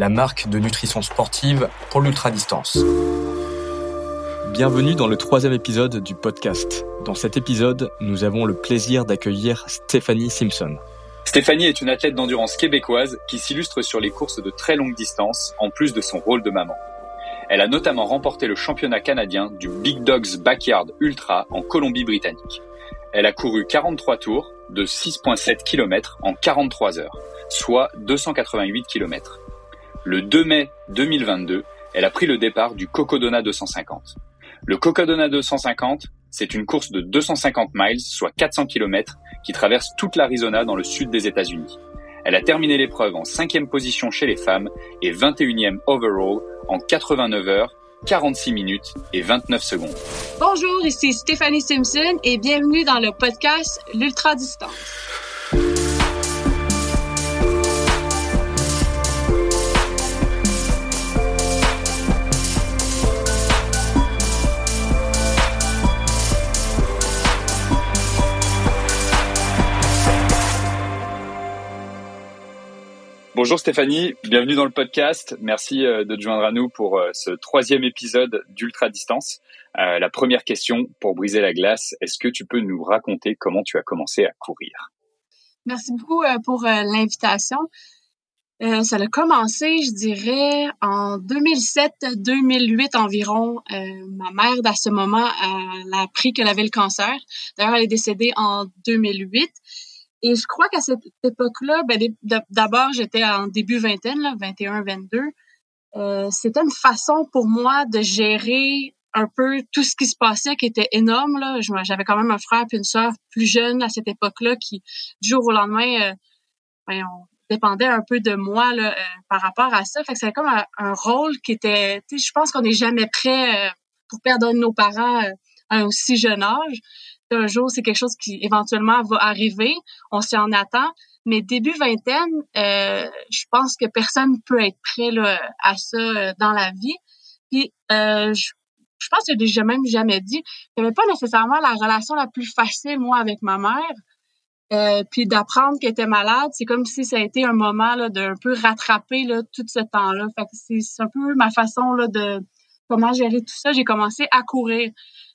la marque de nutrition sportive pour l'ultra-distance. Bienvenue dans le troisième épisode du podcast. Dans cet épisode, nous avons le plaisir d'accueillir Stéphanie Simpson. Stéphanie est une athlète d'endurance québécoise qui s'illustre sur les courses de très longue distance en plus de son rôle de maman. Elle a notamment remporté le championnat canadien du Big Dogs Backyard Ultra en Colombie-Britannique. Elle a couru 43 tours de 6,7 km en 43 heures, soit 288 km. Le 2 mai 2022, elle a pris le départ du Cocodona 250. Le Cocodona 250, c'est une course de 250 miles, soit 400 km, qui traverse toute l'Arizona dans le sud des États-Unis. Elle a terminé l'épreuve en cinquième position chez les femmes et 21e overall en 89 heures 46 minutes et 29 secondes. Bonjour, ici Stéphanie Simpson et bienvenue dans le podcast L'Ultra Distance. Bonjour Stéphanie, bienvenue dans le podcast. Merci euh, de te joindre à nous pour euh, ce troisième épisode d'Ultra Distance. Euh, la première question pour briser la glace, est-ce que tu peux nous raconter comment tu as commencé à courir? Merci beaucoup pour l'invitation. ça a commencé, je dirais, en 2007-2008 environ. ma mère, à ce moment, elle a appris qu'elle avait le cancer. D'ailleurs, elle est décédée en 2008. Et je crois qu'à cette époque-là, ben, d'abord, j'étais en début vingtaine, là, 21, 22. Euh, c'était une façon pour moi de gérer un peu tout ce qui se passait, qui était énorme. Là. J'avais quand même un frère et une sœur plus jeunes à cette époque-là qui, du jour au lendemain, euh, ben, on dépendait un peu de moi là, euh, par rapport à ça. Fait que c'était comme un, rôle qui était... Je pense qu'on n'est jamais prêt euh, pour perdre nos parents à un aussi jeune âge un jour, c'est quelque chose qui éventuellement va arriver. On s'y en attend. Mais début vingtaine, euh, je pense que personne peut être prêt là, à ça euh, dans la vie. Puis, euh, je, pense que j'ai même jamais dit, avait pas nécessairement la relation la plus facile, moi, avec ma mère. Euh, puis d'apprendre qu'elle était malade, c'est comme si ça a été un moment là, d'un peu rattraper là, tout ce temps-là. Fait que c'est un peu ma façon là, de comment gérer tout ça. J'ai commencé à courir.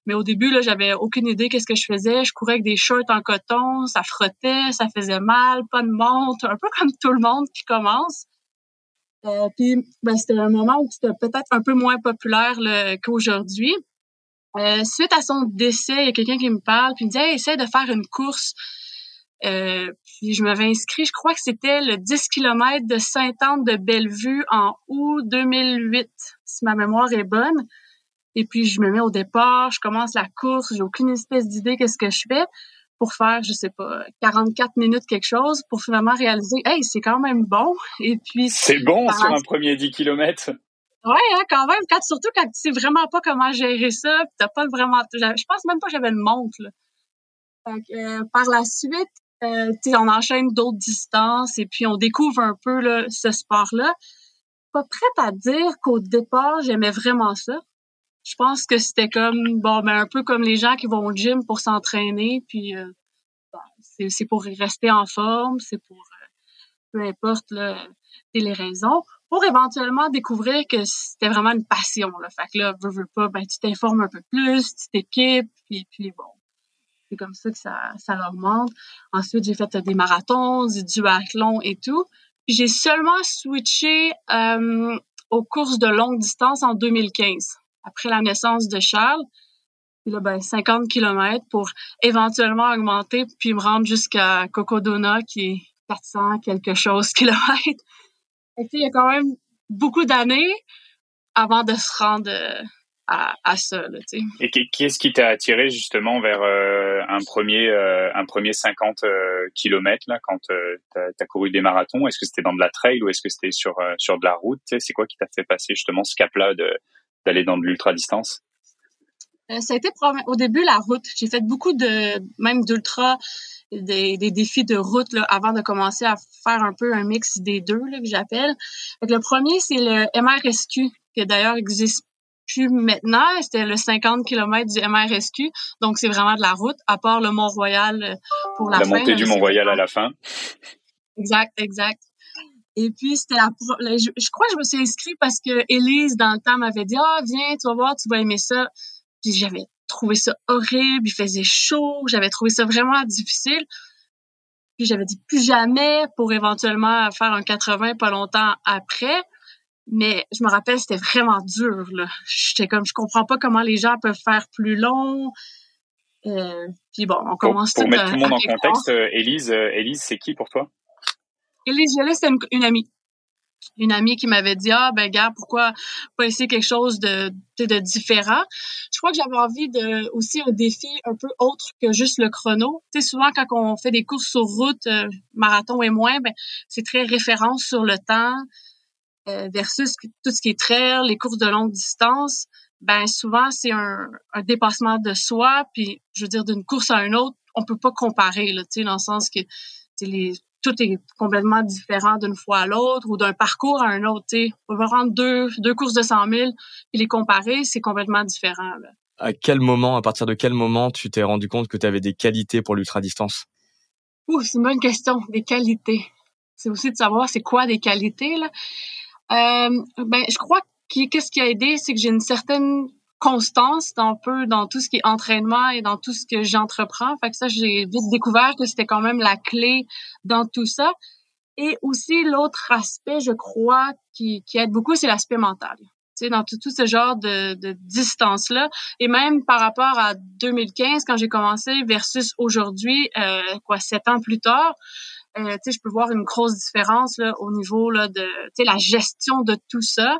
Mais au début, là, j'avais aucune idée qu'est-ce que je faisais. Je courais avec des shorts en coton, ça frottait, ça faisait mal, pas de montre, un peu comme tout le monde qui commence. Euh, puis, ben, c'était un moment où c'était peut-être un peu moins populaire qu'aujourd'hui. Euh, suite à son décès, il y a quelqu'un qui me parle, puis il me dit hey, de faire une course. Euh, puis je m'avais inscrit, je crois que c'était le 10 km de Sainte-Anne de Bellevue en août 2008, si ma mémoire est bonne. Et puis, je me mets au départ, je commence la course, j'ai aucune espèce d'idée qu'est-ce que je fais pour faire, je sais pas, 44 minutes quelque chose pour finalement réaliser, hey, c'est quand même bon. Et puis. C'est bon sur un premier 10 km. Ouais, hein, quand même. Quand, surtout quand tu sais vraiment pas comment gérer ça, tu t'as pas vraiment, je pense même pas que j'avais une montre, là. euh, par la suite, euh, on enchaîne d'autres distances et puis on découvre un peu là, ce sport-là. Pas prête à dire qu'au départ, j'aimais vraiment ça. Je pense que c'était comme bon ben un peu comme les gens qui vont au gym pour s'entraîner puis euh, c'est pour rester en forme c'est pour euh, peu importe là, les raisons pour éventuellement découvrir que c'était vraiment une passion là. Fait que là veux, veux pas ben tu t'informes un peu plus tu t'équipes puis puis bon c'est comme ça que ça ça ensuite j'ai fait des marathons du duathlon et tout j'ai seulement switché euh, aux courses de longue distance en 2015 après la naissance de Charles. Puis là, ben, 50 km pour éventuellement augmenter puis me rendre jusqu'à Cocodona qui est 400 quelque chose kilomètres. Et il y a quand même beaucoup d'années avant de se rendre euh, à, à ça. Là, Et qu'est-ce qui t'a attiré justement vers euh, un premier euh, un premier 50 euh, km là quand euh, tu as, couru des marathons? Est-ce que c'était dans de la trail ou est-ce que c'était sur sur de la route? C'est quoi qui t'a fait passer justement ce cap-là de d'aller dans de l'ultra distance? Ça a été au début la route. J'ai fait beaucoup de même d'ultra des, des, défis de route là, avant de commencer à faire un peu un mix des deux là, que j'appelle. Le premier, c'est le MRSQ, qui d'ailleurs existe puis maintenant, c'était le 50 km du MRSQ, donc c'est vraiment de la route, à part le Mont-Royal euh, pour la, la fin. La montée du Mont-Royal à la fin. Exact, exact. Et puis c'était la, je, je, crois que je me suis inscrite parce que Elise dans le temps m'avait dit "Ah, viens, tu vas voir, tu vas aimer ça." Puis j'avais trouvé ça horrible, il faisait chaud, j'avais trouvé ça vraiment difficile. Puis j'avais dit plus jamais pour éventuellement faire un 80 pas longtemps après. Mais je me rappelle, c'était vraiment dur. Là. J'étais comme, je comprends pas comment les gens peuvent faire plus long. Euh, puis bon, on commence pour, pour mettre tout le monde en contexte, euh, Élise, euh, Élise, c'est qui pour toi? Élise Violet, c'est une, une, amie. Une amie qui m'avait dit ah ben gars pourquoi pas essayer quelque chose de, de, de différent. Je crois que j'avais envie de aussi un défi un peu autre que juste le chrono. Tu sais souvent quand on fait des courses sur route, euh, marathon et moins, ben c'est très référence sur le temps. Euh, versus tout ce qui est trail, les courses de longue distance, ben souvent c'est un, un, dépassement de soi, puis je veux dire d'une course à une autre, on peut pas comparer là, tu sais dans le sens que les tout est complètement différent d'une fois à l'autre ou d'un parcours à un autre. Tu sais, on va rendre deux deux courses de 100 000 et les comparer, c'est complètement différent. Là. À quel moment, à partir de quel moment, tu t'es rendu compte que tu avais des qualités pour l'ultra distance Ouh, c'est une bonne question. Des qualités. C'est aussi de savoir c'est quoi des qualités là. Euh, ben, je crois que qu'est-ce qui a aidé, c'est que j'ai une certaine constance un peu dans tout ce qui est entraînement et dans tout ce que j'entreprends. Fait que ça, j'ai vite découvert que c'était quand même la clé dans tout ça. Et aussi, l'autre aspect, je crois, qui, aide beaucoup, c'est l'aspect mental. Tu sais, dans tout, tout ce genre de, de distance-là. Et même par rapport à 2015, quand j'ai commencé, versus aujourd'hui, euh, quoi, sept ans plus tard, euh, je peux voir une grosse différence là, au niveau là, de la gestion de tout ça.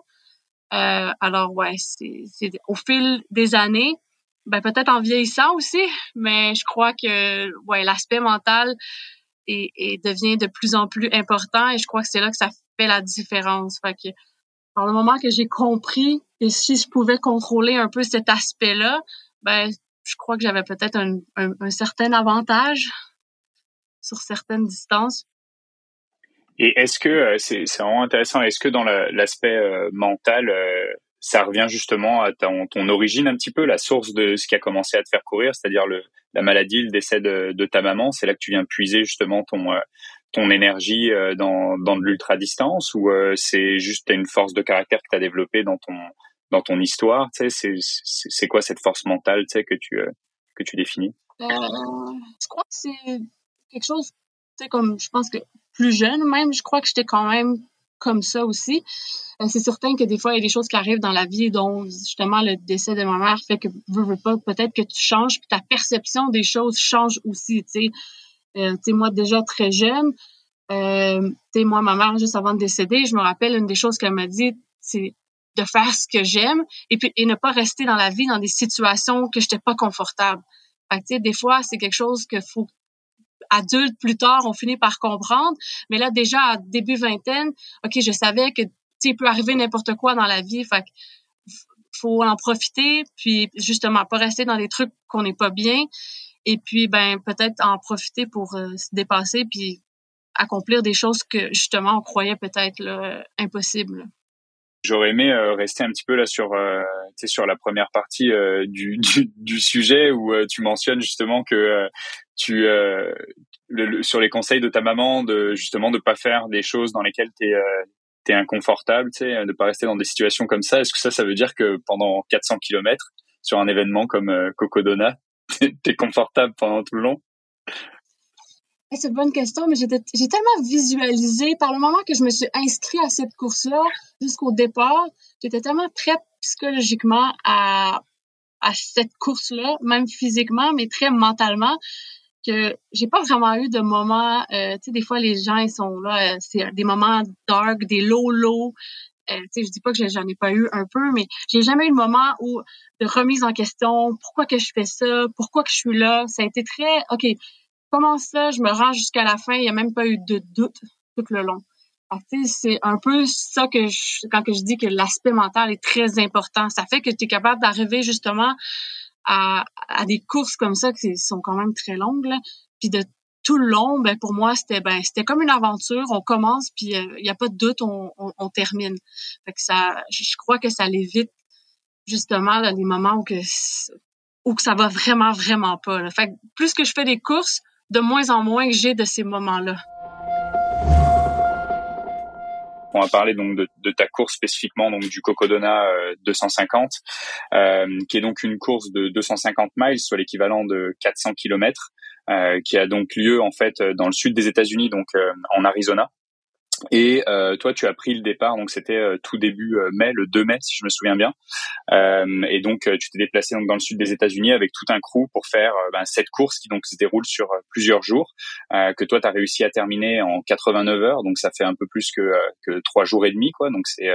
Euh, alors ouais, c'est au fil des années, ben peut-être en vieillissant aussi, mais je crois que ouais l'aspect mental est, est, devient de plus en plus important et je crois que c'est là que ça fait la différence. Fait que dans le moment que j'ai compris que si je pouvais contrôler un peu cet aspect-là, ben je crois que j'avais peut-être un, un, un certain avantage sur certaines distances. Et est-ce que euh, c'est vraiment intéressant Est-ce que dans l'aspect euh, mental, euh, ça revient justement à ton, ton, origine un petit peu, la source de ce qui a commencé à te faire courir, c'est-à-dire la maladie, le décès de, de ta maman. C'est là que tu viens puiser justement ton ton énergie dans dans de l'ultra distance ou c'est juste une force de caractère que tu as développée dans ton dans ton histoire. Tu sais, c'est c'est quoi cette force mentale, tu sais que tu que tu définis? Euh, Je crois que c'est quelque chose, tu sais, comme je pense que plus jeune même, je crois que j'étais quand même comme ça aussi. Euh, c'est certain que des fois, il y a des choses qui arrivent dans la vie, dont justement le décès de ma mère fait que, veux, veux pas, peut-être que tu changes, puis ta perception des choses change aussi, tu sais. Euh, moi, déjà très jeune, euh, tu sais, moi, ma mère, juste avant de décéder, je me rappelle, une des choses qu'elle m'a dit, c'est de faire ce que j'aime et puis et ne pas rester dans la vie dans des situations que j'étais pas confortable. Fait que, des fois, c'est quelque chose que faut adultes plus tard on finit par comprendre. Mais là, déjà, à début vingtaine, OK, je savais que, il peut arriver n'importe quoi dans la vie. Fait faut en profiter, puis justement, pas rester dans des trucs qu'on n'est pas bien. Et puis, ben, peut-être en profiter pour euh, se dépasser, puis accomplir des choses que, justement, on croyait peut-être impossibles. J'aurais aimé euh, rester un petit peu là sur euh, sur la première partie euh, du, du, sujet où tu mentionnes justement que tu le, sur les conseils de ta maman de justement de pas faire des choses dans lesquelles tu es t'es inconfortable, tu sais, de pas rester dans des situations comme ça. Est-ce que ça, ça veut dire que pendant 400 kilomètres sur un événement comme euh, Cocodona, t'es confortable pendant tout le long? C'est une bonne question, mais j'ai tellement visualisé par le moment que je me suis inscrit à cette course-là jusqu'au départ, j'étais tellement prête psychologiquement à, à cette course-là, même physiquement, mais très mentalement, que j'ai pas vraiment eu de moments, euh, tu sais, des fois les gens ils sont là, euh, c'est des moments dark, des low low, Euh, tu sais, je dis pas que j'en ai pas eu un peu, mais j'ai jamais eu le moment où de remise en question. Pourquoi que je fais ça Pourquoi que je suis là Ça a été très, ok. Comment ça Je me rends jusqu'à la fin. Il y a même pas eu de doute tout le long. C'est un peu ça que je, quand que je dis que l'aspect mental est très important. Ça fait que tu es capable d'arriver justement à, des courses comme ça qui sont quand même très longues, là, puis de tout le long, ben pour moi c'était ben c'était comme une aventure. On commence puis il euh, n'y a pas de doute, on, termine. Fait que ça, je crois que ça l'évite justement là, les moments où que où que ça va vraiment vraiment pas. Là. Fait que plus que je fais des courses, de moins en moins j'ai de ces moments-là. On va parler donc de, ta course spécifiquement, donc du Cocodona 250, euh, euh, qui est donc une course de 250 miles, soit l'équivalent de 400 km. Euh, qui a donc lieu en fait dans le sud des États-Unis, donc en Arizona. Et euh, toi, tu as pris le départ, donc c'était euh, tout début euh, mai, le 2 mai, si je me souviens bien. et donc, tu t'es déplacé donc dans le sud des États-Unis avec tout un crew pour faire ben, cette course qui donc se déroule sur plusieurs jours, que toi, tu as réussi à terminer en 89 heures, donc ça fait un peu plus que que trois jours et demi, quoi. Donc c'est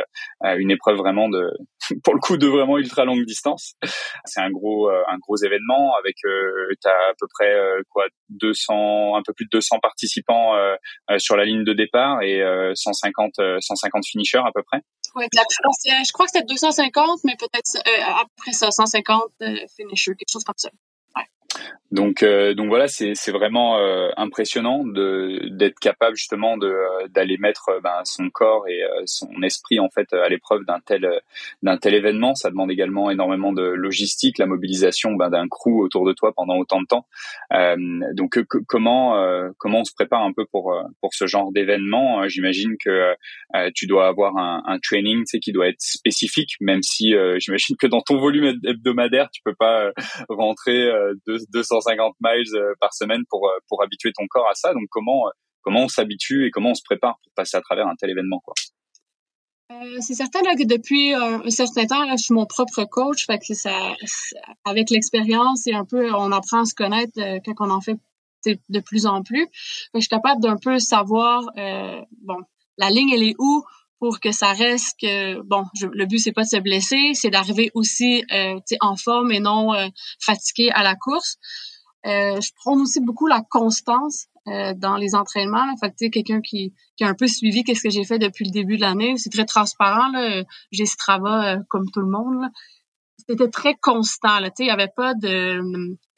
une épreuve vraiment de, pour le coup, de vraiment ultra longue distance. C'est un gros un gros événement avec tu as à peu près quoi 200, un peu plus de 200 participants sur la ligne de départ et 150, 150 euh, finishers à peu près. Oui, je crois que c'était 250, mais peut-être euh, après ça, 150 euh, finishers, quelque chose comme ça. Donc, euh, donc voilà, c'est vraiment euh, impressionnant d'être capable justement euh, d'aller mettre ben, son corps et son esprit en fait à l'épreuve d'un tel d'un tel événement. Ça demande également énormément de logistique, la mobilisation ben, d'un crew autour de toi pendant autant de temps. donc comment comment on se prépare un peu pour pour ce genre d'événement? J'imagine que tu dois avoir un, un training, tu sais, qui doit être spécifique, même si j'imagine que dans ton volume hebdomadaire, tu peux pas rentrer de 250 miles euh, par semaine pour euh, pour habituer ton corps à ça. Donc comment euh, comment on s'habitue et comment on se prépare pour passer à travers un tel événement quoi? c'est certain que depuis un certain temps, je suis mon propre coach, fait que ça, avec l'expérience et un peu, on apprend à se connaître quand on en fait de plus en plus. je suis capable d'un peu savoir, bon, la ligne elle est où? Pour que ça reste que bon le but c'est pas de se blesser c'est d'arriver aussi euh, en forme et non euh, fatigué à la course. Euh, je prends aussi beaucoup la constance euh, dans les entraînements. Là. fait que quelqu'un qui, qui a un peu suivi qu'est-ce que j'ai fait depuis le début de l'année c'est très transparent là. J'ai Strava comme tout le monde là c'était très constant. Là, il y avait pas de.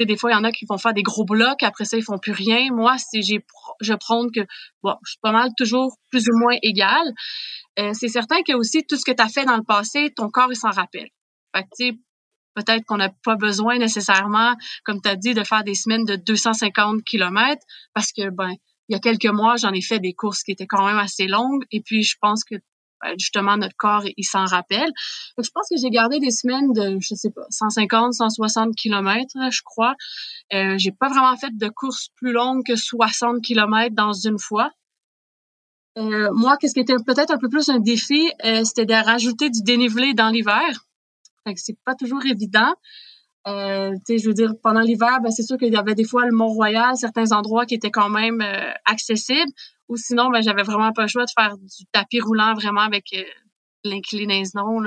Des fois, il y en a qui vont faire des gros blocs, après ça, ils font plus rien. Moi, j'ai je prends que bon, je suis pas mal toujours plus ou moins égal. Euh, c'est certain que aussi tout ce que tu as fait dans le passé, ton corps il s'en rappelle. Fait que, peut-être qu'on n'a pas besoin nécessairement, comme tu as dit, de faire des semaines de 250 km parce que ben il y a quelques mois, j'en ai fait des courses qui étaient quand même assez longues et puis je pense que justement notre corps il s'en rappelle. je pense que j'ai gardé des semaines de je sais pas 150 160 km je crois. Euh, j'ai pas vraiment fait de courses plus longues que 60 km dans une fois. Euh, moi, qu'est-ce qui était peut-être un peu plus un défi, euh, c'était de rajouter du dénivelé dans l'hiver. Fait que c'est pas toujours évident. Euh, je veux dire, pendant l'hiver, ben, c'est sûr qu'il y avait des fois le Mont-Royal, certains endroits qui étaient quand même euh, accessibles. Ou sinon, ben, j'avais vraiment pas le choix de faire du tapis roulant vraiment avec euh, l'inclinaison.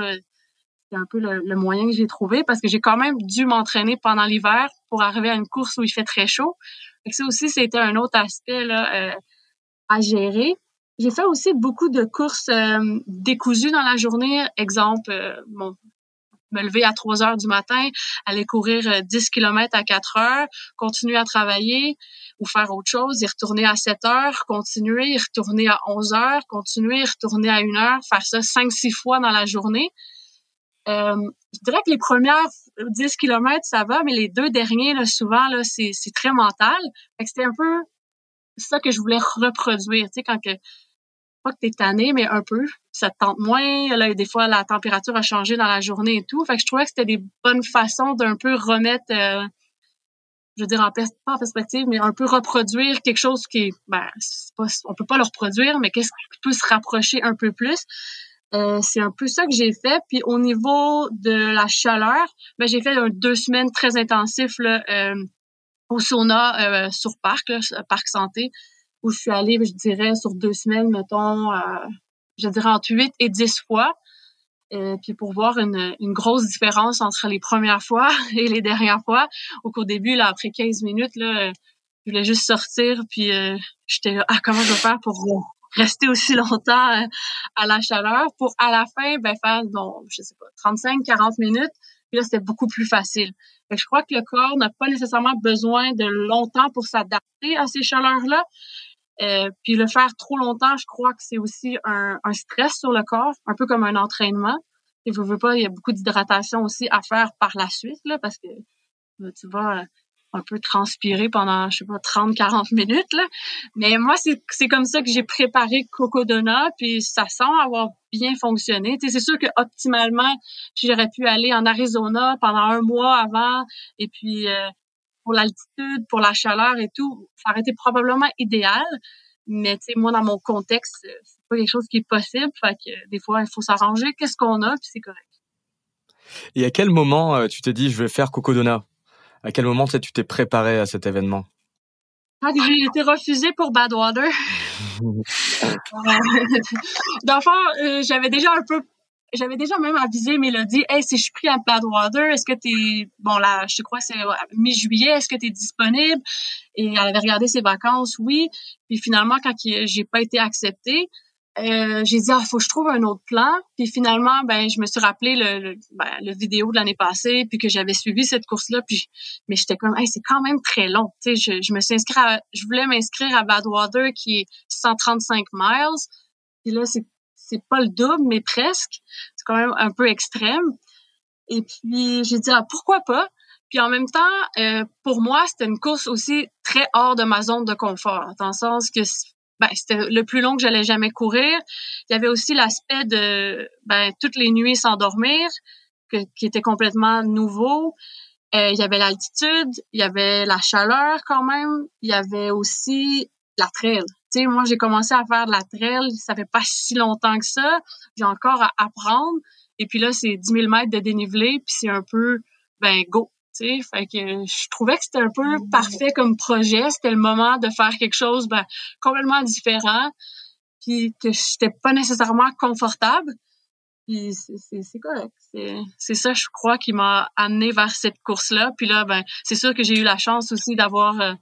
C'est un peu le, moyen que j'ai trouvé parce que j'ai quand même dû m'entraîner pendant l'hiver pour arriver à une course où il fait très chaud. Que ça aussi, c'était un autre aspect là, euh, à gérer. J'ai fait aussi beaucoup de courses euh, décousues dans la journée. Exemple, bon, me lever à 3 heures du matin, aller courir 10 euh, km à 4 heures, continuer à travailler ou faire autre chose, y retourner à 7 heures, continuer, y retourner à 11 heures, continuer, y retourner à 1 heure, faire ça 5-6 fois dans la journée. Euh, je dirais que les premières 10 km, ça va, mais les deux derniers, là, souvent, là, c'est, c'est très mental. c'était un peu ça que je voulais reproduire. Tu sais, quand que pas que t'es tanné, mais un peu. Ça te tente moins. Là, des fois, la température a changé dans la journée et tout. Fait que je trouvais que c'était des bonnes façons d'un peu remettre, euh, je veux dire, en, pas en perspective, mais un peu reproduire quelque chose qui, ben, pas, on peut pas le reproduire, mais qu'est-ce qui peut se rapprocher un peu plus. Euh, c'est un peu ça que j'ai fait. Puis au niveau de la chaleur, ben, j'ai fait deux semaines très intensifs là, euh, au sauna sur parc, parc santé où je suis allée, je dirais, sur deux semaines, mettons, euh, je dirais entre 8 et 10 fois. Euh, puis pour voir une, une, grosse différence entre les premières fois et les dernières fois. Au qu'au début, là, après 15 minutes, là, je voulais juste sortir, puis euh, j'étais là, ah, comment je vais faire pour rester aussi longtemps euh, à la chaleur pour à la fin, ben, faire, bon, je sais pas, 35, 40 minutes. Puis là, c'était beaucoup plus facile. je crois que le corps n'a pas nécessairement besoin de longtemps pour s'adapter à ces chaleurs-là. Euh, puis le faire trop longtemps, je crois que c'est aussi un, stress sur le corps, un peu comme un entraînement. Et vous veux pas, il y a beaucoup d'hydratation aussi à faire par la suite, là, parce que tu vas un peu transpirer pendant, je sais pas, 30, 40 minutes, là. Mais moi, c'est comme ça que j'ai préparé Cocodona, puis ça semble avoir bien fonctionné. c'est sûr que optimalement, j'aurais pu aller en Arizona pendant un mois avant, et puis euh, pour l'altitude, pour la chaleur et tout, ça aurait été probablement idéal. Mais tu sais, moi, dans mon contexte, c'est pas quelque chose qui est possible. Fait des fois, il faut s'arranger. Qu'est-ce qu'on a, puis c'est correct. Et à quel moment euh, tu t'es dit, je vais faire Cocodona à quel moment tu t'es préparé à cet événement? Quand j'ai été refusée pour Badwater. D'enfant, euh, j'avais déjà un peu j'avais déjà même avisé Mélodie, hey, si je suis pris à Badwater, est-ce que t'es, bon là, je crois que c'est mi-juillet, est-ce que t'es disponible? Et elle avait regardé ses vacances, oui. Puis finalement, quand j'ai pas été acceptée, euh, j'ai dit ah faut que je trouve un autre plan. Puis finalement ben je me suis rappelé le, le, ben, le vidéo de l'année passée puis que j'avais suivi cette course là puis mais j'étais comme hey, c'est quand même très long. Tu sais je, je, me suis inscrite je voulais m'inscrire à Badwater qui est 135 miles. Puis là c'est c'est pas le double mais presque. C'est quand même un peu extrême. Et puis j'ai dit ah pourquoi pas? Puis en même temps, euh, pour moi, c'était une course aussi très hors de ma zone de confort, dans le sens que ben, c'était le plus long que j'allais jamais courir. Il y avait aussi l'aspect de ben, toutes les nuits s'endormir, qui était complètement nouveau. Euh, il y avait l'altitude, il y avait la chaleur quand même, il y avait aussi la trail. Tu sais, moi, j'ai commencé à faire de la trail, ça fait pas si longtemps que ça. J'ai encore à apprendre. Et puis là, c'est 10 000 mètres de dénivelé, puis c'est un peu, ben, go, fait que je trouvais que c'était un peu parfait comme projet. C'était le moment de faire quelque chose ben, complètement différent, puis que j'étais pas nécessairement confortable. Puis c'est correct. C'est ça, je crois, qui m'a amené vers cette course-là. Puis là, ben, c'est sûr que j'ai eu la chance aussi d'avoir euh,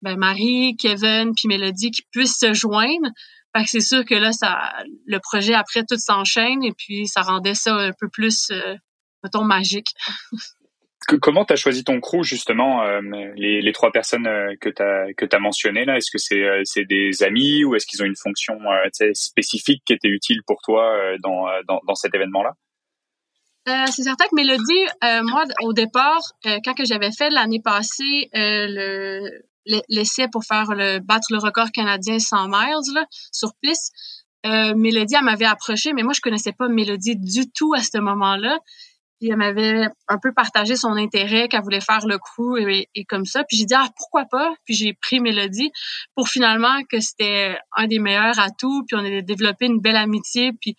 ben, Marie, Kevin, puis Mélodie qui puissent se joindre. Que c'est sûr que là, ça, le projet après tout s'enchaîne et puis ça rendait ça un peu plus, euh, mettons, magique. comment tu as choisi ton crew justement, euh, les, trois personnes euh, que tu as mentionnées là? Est-ce que c'est euh, c'est des amis ou est-ce qu'ils ont une fonction spécifique qui était utile pour toi dans, cet événement-là? C'est certain que Mélodie, moi au départ, quand j'avais fait l'année passée le l'essai pour faire battre le record canadien 100 miles là, sur piste, Mélodie elle m'avait approché, mais moi je connaissais pas Mélodie du tout à ce moment-là. Puis elle m'avait un peu partagé son intérêt qu'elle voulait faire le coup et, comme ça. Puis j'ai dit ah pourquoi pas? Puis j'ai pris Mélodie pour finalement que c'était un des meilleurs atouts. Puis on a développé une belle amitié. Puis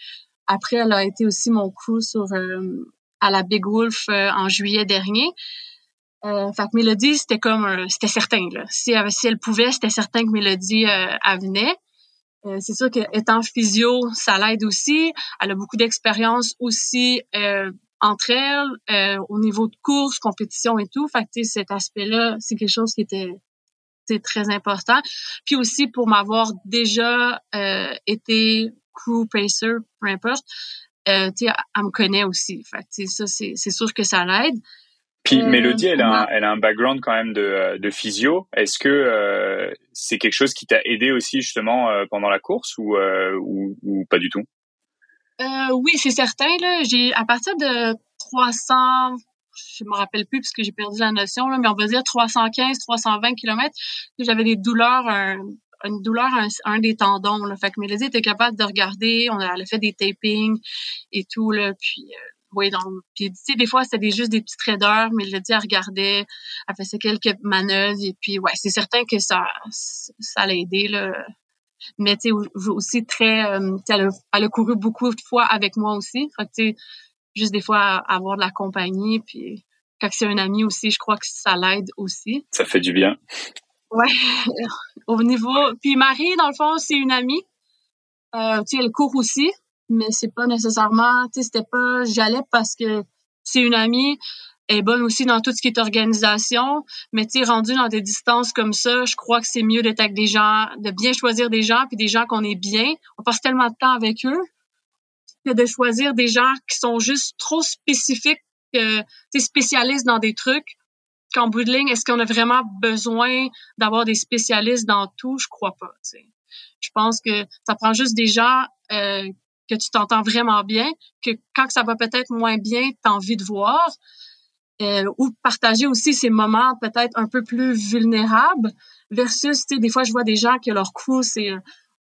après elle a été aussi mon crew sur euh, à la Big Wolf euh, en juillet dernier. Euh, fait que Mélodie c'était comme c'était certain là. Si elle, pouvait c'était certain que Mélodie euh, elle venait. c'est sûr qu'étant physio, ça l'aide aussi. Elle a beaucoup d'expérience aussi euh, entre elles euh, au niveau de course, compétition et tout. Fait que cet aspect-là, c'est quelque chose qui était très important. Puis aussi pour m'avoir déjà euh, été crew pacer, peu importe, euh, tu elle me connaît aussi. Fait que ça, c'est sûr que ça l'aide. Puis Mélodie, elle a, un, elle a un background quand même de, de physio. Est-ce que euh, c'est quelque chose qui t'a aidé aussi justement pendant la course ou, ou, ou pas du tout? Euh, oui, c'est certain. Là, j'ai à partir de 300, je me rappelle plus parce que j'ai perdu la notion, là, mais on va dire 315, 320 km, j'avais des douleurs, une douleur un, des tendons. Là. Fait que Mélodie était capable de regarder, on a, fait des tapings et tout, là, puis... Euh, oui, donc, puis tu sais, des fois, c'était juste des petites raideurs, mais Mélodie, elle regardait, elle faisait quelques manœuvres, et puis, ouais, c'est certain que ça, ça l'a aidé, là, mais tu sais aussi très euh, elle, a, elle, a, couru beaucoup de fois avec moi aussi. Fait tu sais juste des fois avoir de la compagnie puis quand c'est un ami aussi je crois que ça l'aide aussi. Ça fait du bien. Ouais. Au niveau puis Marie dans le fond c'est une amie. Euh, tu sais, elle court aussi, mais c'est pas nécessairement, tu sais, c'était pas, j'allais parce que c'est une amie, est bonne aussi dans tout ce qui est organisation, mais tu sais, rendu dans des distances comme ça, je crois que c'est mieux d'être avec des gens, de bien choisir des gens, puis des gens qu'on est bien. On passe tellement de temps avec eux que de choisir des gens qui sont juste trop spécifiques, euh, spécialistes dans des trucs. Qu'en bout de ligne, est-ce qu'on a vraiment besoin d'avoir des spécialistes dans tout? Je crois pas. Je pense que ça prend juste des gens euh, que tu t'entends vraiment bien, que quand ça va peut-être moins bien, tu as envie de voir. Euh, ou partager aussi ces moments peut-être un peu plus vulnérables versus, tu sais, des fois, je vois des gens que leur coup, c'est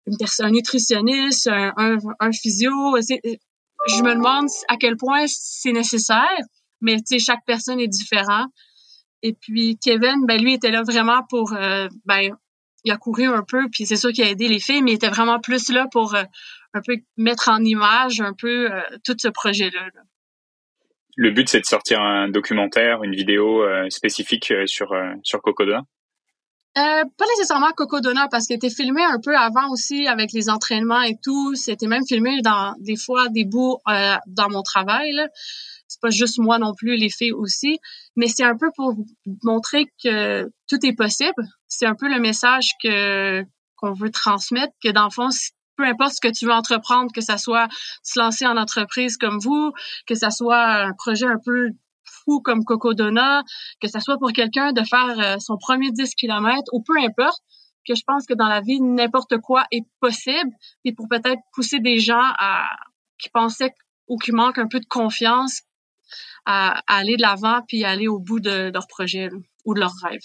une personne, un nutritionniste, un, un, physio. Je me demande à quel point c'est nécessaire, mais tu sais, chaque personne est différent. Et puis Kevin, ben lui était là vraiment pour, euh, ben il a couru un peu, puis c'est sûr qu'il a aidé les filles, mais il était vraiment plus là pour euh, un peu mettre en image un peu euh, tout ce projet-là. Le but, c'est de sortir un documentaire, une vidéo spécifique sur sur Cocodona. Euh, pas nécessairement Cocodona parce qu'il était filmé un peu avant aussi avec les entraînements et tout. C'était même filmé dans des fois des bouts dans mon travail. C'est pas juste moi non plus, les filles aussi, mais c'est un peu pour montrer que tout est possible. C'est un peu le message que qu'on veut transmettre, que dans le fond, peu importe ce que tu veux entreprendre, que ça soit se lancer en entreprise comme vous, que ça soit un projet un peu fou comme Cocodona, que ça soit pour quelqu'un de faire euh, son premier 10 km ou peu importe, que je pense que dans la vie, n'importe quoi est possible et pour peut-être pousser des gens qui pensaient ou qui manquent un peu de confiance, à, aller de l'avant puis aller au bout de leur projet ou de leur rêve.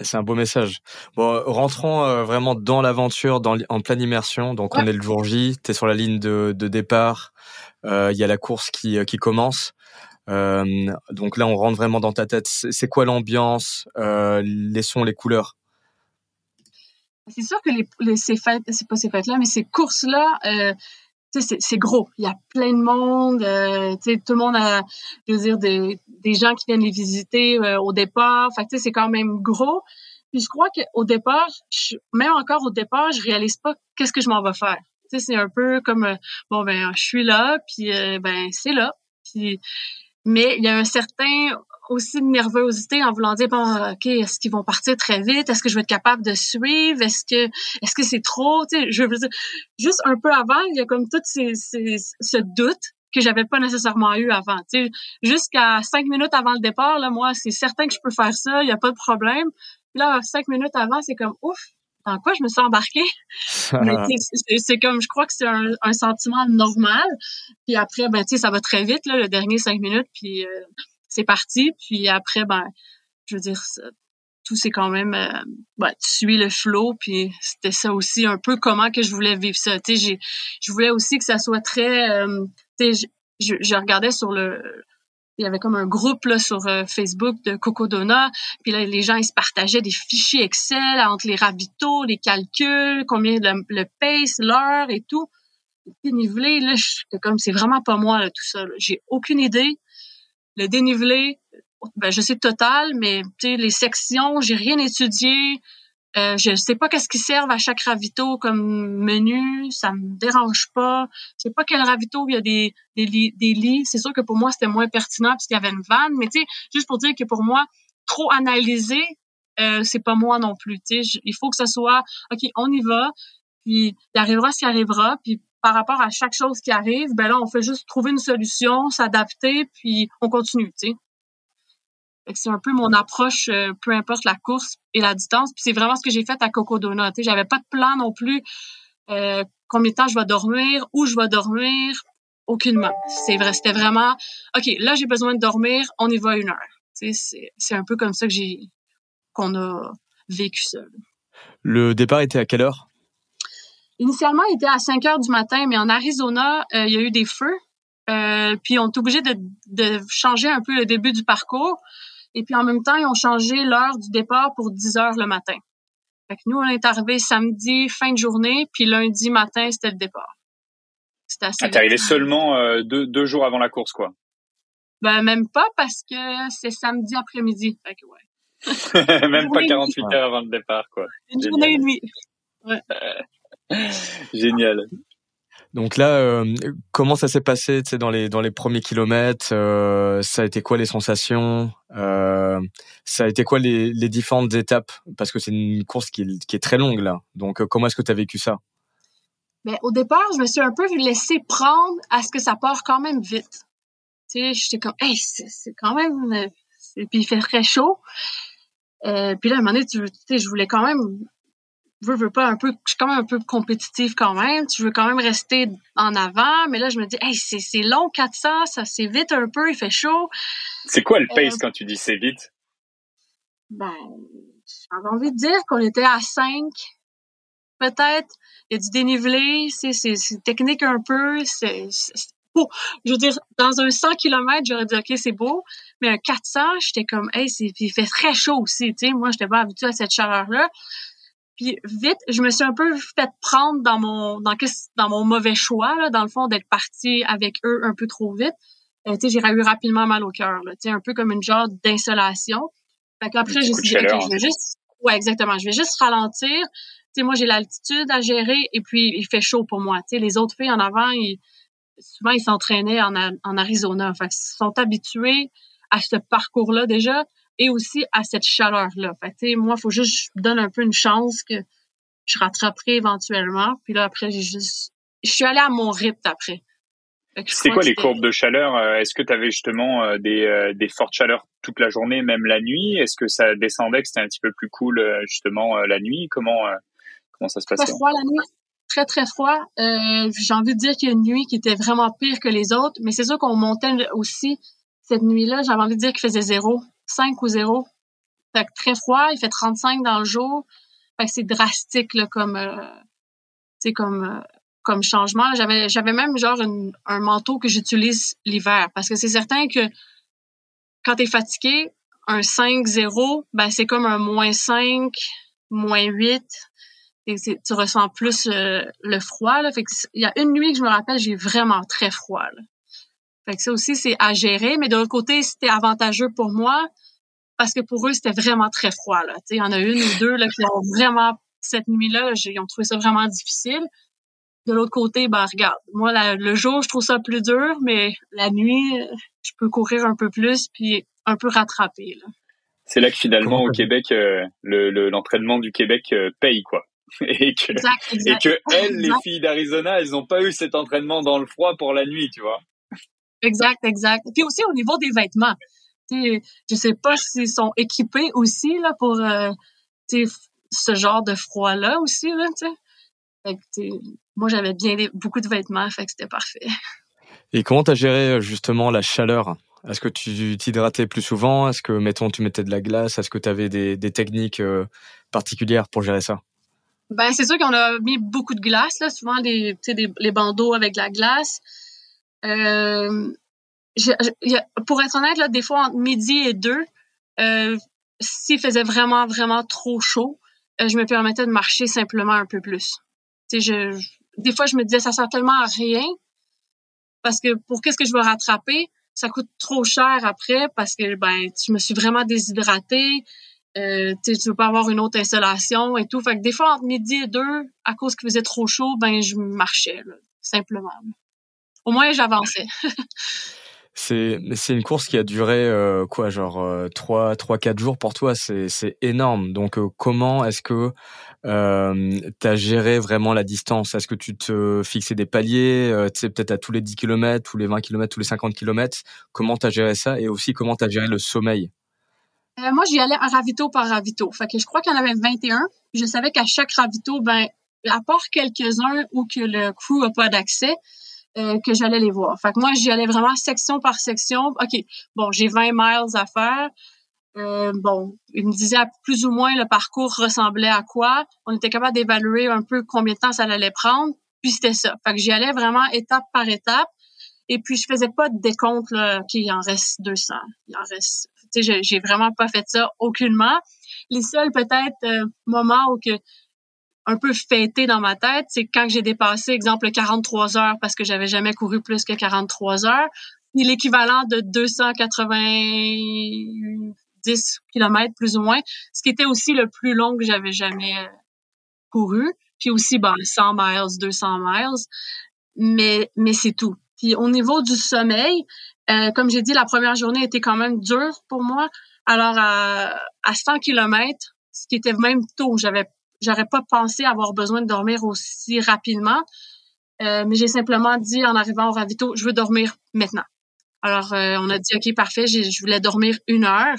C'est un beau message. Bon, rentrons euh, vraiment dans l'aventure, dans, en pleine immersion. Donc, on est le jour J, tu es sur la ligne de, de départ, euh, il y a la course qui, euh, qui commence. Euh, donc là, on rentre vraiment dans ta tête. C'est quoi l'ambiance, les sons, les couleurs? C'est sûr que les, les ces fêtes, c'est pas ces fêtes-là, mais ces courses-là, c'est gros. Il y a plein de monde. Euh, tout le monde a, je veux dire, des, des gens qui viennent les visiter euh, au départ. Fait c'est quand même gros. Puis je crois qu'au départ, même encore au départ, je réalise pas qu'est-ce que je m'en vais faire. c'est un peu comme euh, bon ben je suis là, puis ben c'est là. Puis, mais il y a un certain aussi de nervosité en voulant dire bon ok est-ce qu'ils vont partir très vite? Est-ce que je vais être capable de suivre? Est-ce que est-ce que c'est trop? Tu sais je veux dire juste un peu avant il y a comme tout ces, ces, ce doute que j'avais pas nécessairement eu avant. Tu sais jusqu'à cinq minutes avant le départ là moi c'est certain que je peux faire ça il y a pas de problème. Là cinq minutes avant c'est comme ouf dans quoi je me suis embarquée? C'est comme je crois que c'est un, un, sentiment normal. Puis après ben tu sais ça va très vite là le dernier cinq minutes puis euh, c'est parti. Puis après, ben, je veux dire, tout c'est quand même, euh, ben, tu suis le flow. Puis c'était ça aussi un peu comment que je voulais vivre ça. Tu sais, je voulais aussi que ça soit très, euh, tu sais, je, regardais sur le, il y avait comme un groupe là, sur euh, Facebook de Cocodona, puis là, les gens ils se partageaient des fichiers Excel entre les ravitaux, les calculs, combien le, le pace, l'heure et tout. Dénivelé, là, comme c'est vraiment pas moi là, tout ça. J'ai aucune idée. Le dénivelé, ben, je sais total, mais les sections, j'ai rien étudié. Euh, je sais pas qu'est-ce qui servent à chaque ravito comme menu, ça me dérange pas. Je sais pas quel ravito il y a des, des. Des lits. C'est sûr que pour moi, c'était moins pertinent puisqu'il y avait une vanne, mais tu sais, juste pour dire que pour moi, trop analyser, euh, c'est pas moi non plus. Tu sais, il faut que ce soit, OK, on y va, puis il arrivera ce qui arrivera, puis par rapport à chaque chose qui arrive, ben là, on fait juste trouver une solution, s'adapter, puis on continue, tu sais. C'est un peu mon approche, euh, peu importe la course et la distance. Puis c'est vraiment ce que j'ai fait à Cocodona. Tu sais, j'avais pas de plan non plus. Euh, combien de temps je vais dormir, où je vais dormir, aucunement. C'est c'était vraiment, ok, là j'ai besoin de dormir, on y va une heure. Tu sais, c'est un peu comme ça que j'ai, qu'on a vécu ça. Le départ était à quelle heure? Initialement, il était à 5 heures du matin, mais en Arizona, euh, il y a eu des feux. Euh, puis on est obligé de, de, changer un peu le début du parcours. Et puis en même temps, ils ont changé l'heure du départ pour 10 heures le matin. Fait que nous, on est arrivé samedi fin de journée, puis lundi matin, c'était le départ. C'était assez. Ah, t'es arrivé seulement euh, deux, deux, jours avant la course, quoi. Ben même pas parce que c'est samedi après-midi. Fait que ouais. même pas 48 heures avant le départ, quoi. Une journée et demie. Ouais. Génial. Donc là, euh, comment ça s'est passé dans les dans les premiers kilomètres euh, Ça a été quoi les sensations euh, Ça a été quoi les, les différentes étapes? Parce que c'est une course qui est, qui est très longue là. Donc euh, comment est-ce que tu as vécu ça? Mais au départ, je me suis un peu laissé prendre à ce que ça part quand même vite. Tu sais, j'étais comme, hey, c'est quand même, et puis il fait très chaud. Euh, puis là, à un moment donné, tu sais, je voulais quand même veux, veux pas un peu, je suis quand même un peu compétitive quand même. Tu veux quand même rester en avant, mais là, je me dis, hey, c'est, long 400, ça c'est vite un peu, il fait chaud. C'est quoi le pace euh, quand tu dis c'est vite? Ben, j'avais envie de dire qu'on était à 5, peut-être. Il y a du dénivelé, c'est, technique un peu, c'est, beau. Je veux dire, dans un 100 km, j'aurais dit, OK, c'est beau. Mais un 400, j'étais comme, hey, c'est, il fait très chaud aussi, tu sais. Moi, j'étais pas habituée à cette chaleur-là. Puis vite, je me suis un peu fait prendre dans mon dans, dans mon mauvais choix là, dans le fond d'être partie avec eux un peu trop vite. Euh, tu sais, j'ai eu rapidement mal au cœur là, tu sais, un peu comme une genre d'insolation. Fait qu'après j'ai dit OK, je vais juste ouais, exactement, je vais juste ralentir. Tu sais, moi j'ai l'altitude à gérer et puis il fait chaud pour moi. Tu sais, les autres filles en avant, ils, souvent ils s'entraînaient en, en Arizona, fait qu'ils sont habitués à ce parcours-là déjà et aussi à cette chaleur-là. Fait moi, il faut juste que je donne un peu une chance que je rattraperai éventuellement. Puis là, après, j'ai juste... Je suis allée à mon rythme après. C'est quoi les courbes de chaleur? Euh, est-ce que tu avais justement euh, des, euh, des fortes chaleurs toute la journée, même la nuit? Est-ce que ça descendait, que c'était un petit peu plus cool justement la nuit? Comment, comment ça se passait? Très froid la nuit. Très, très froid. J'ai envie de dire qu'il y a une nuit qui était vraiment pire que les autres, mais c'est sûr qu'on montait aussi cette nuit-là. J'avais envie de dire qu'il faisait zéro. 5 ou 0. Fait que très froid, il fait 35 dans le jour. Fait que c'est drastique là, comme euh, comme euh, comme changement. J'avais j'avais même genre un manteau que j'utilise l'hiver parce que c'est certain que quand tu es fatigué, un 5-0, ben c'est comme un moins 5, moins 8. Et tu ressens plus euh, le froid. Là. Fait que il y a une nuit que je me rappelle, j'ai vraiment très froid. Là. Fait que ça aussi, c'est à gérer. Mais de l'autre côté, c'était avantageux pour moi parce que pour eux, c'était vraiment très froid. Là. Il y en a une ou deux là, qui ont vraiment, cette nuit-là, ils ont trouvé ça vraiment difficile. De l'autre côté, ben regarde, moi, le jour, je trouve ça plus dur, mais la nuit, je peux courir un peu plus puis un peu rattraper. Là. C'est là que finalement, au Québec, euh, l'entraînement du Québec euh, paye, quoi. et que, et que elles, les filles d'Arizona, elles n'ont pas eu cet entraînement dans le froid pour la nuit, tu vois. Exact, exact. Puis aussi au niveau des vêtements. sais, je sais pas s'ils sont équipés aussi là pour euh, ce genre de froid là aussi là, fait que, moi j'avais bien beaucoup de vêtements, fait que c'était parfait. Et comment t'as géré justement la chaleur? Est-ce que tu t'hydratais plus souvent? Est-ce que mettons tu mettais de la glace? Est-ce que tu avais des, des techniques euh, particulières pour gérer ça? Ben c'est sûr qu'on a mis beaucoup de glace là, souvent les des, les bandeaux avec de la glace. Euh, pour être honnête, là, des fois entre midi et deux, euh, s'il faisait vraiment, vraiment trop chaud, euh, je me permettais de marcher simplement un peu plus. Je, des fois, je me disais, ça sert tellement à rien parce que pour qu'est-ce que je veux rattraper, ça coûte trop cher après parce que ben, je me suis vraiment déshydratée. Euh, tu veux pas avoir une autre installation et tout. Fait que des fois, entre midi et deux, à cause qu'il faisait trop chaud, ben je marchais, simplement au moins j'avançais. c'est c'est une course qui a duré euh, quoi genre euh, trois trois quatre jours pour toi c'est c'est énorme. Donc euh, comment est-ce que euh, tu as géré vraiment la distance? Est-ce que tu te fixais des paliers tu sais peut-être à tous les 10 km tous les 20 km tous les 50 km comment tu as géré ça? Et aussi comment tu as géré le sommeil? Moi j'y allais un ravito par ravito. Fait que je crois qu'il y en avait 21 je savais qu'à chaque ravito ben à part quelques-uns où que le crew a pas d'accès euh, que j'allais les voir. Fait que moi, j'y allais vraiment section par section. OK, bon, j'ai 20 miles à faire. Euh, bon, il me disait plus ou moins le parcours ressemblait à quoi. On était capable d'évaluer un peu combien de temps ça allait prendre. Puis c'était ça. Fait que j'y allais vraiment étape par étape. Et puis je faisais pas de décompte là, qu'il en reste 200, il en reste. Tu sais, j'ai vraiment pas fait ça aucunement. Les seuls peut-être euh, moments où que un peu fêté dans ma tête, c'est quand j'ai dépassé, exemple, 43 heures parce que j'avais jamais couru plus que 43 heures, l'équivalent de 290 km plus ou moins, ce qui était aussi le plus long que j'avais jamais euh, couru. puis aussi, ben, 100 miles, 200 miles, mais, mais c'est tout. Puis au niveau du sommeil, euh, comme j'ai dit, la première journée était quand même dure pour moi. Alors, à, à 100 km, ce qui était même tôt, j'avais, j'aurais pas pensé avoir besoin de dormir aussi rapidement. Euh, mais j'ai simplement dit en arrivant au ravito, je veux dormir maintenant. Alors, euh, on a dit, OK, parfait, je voulais dormir une heure.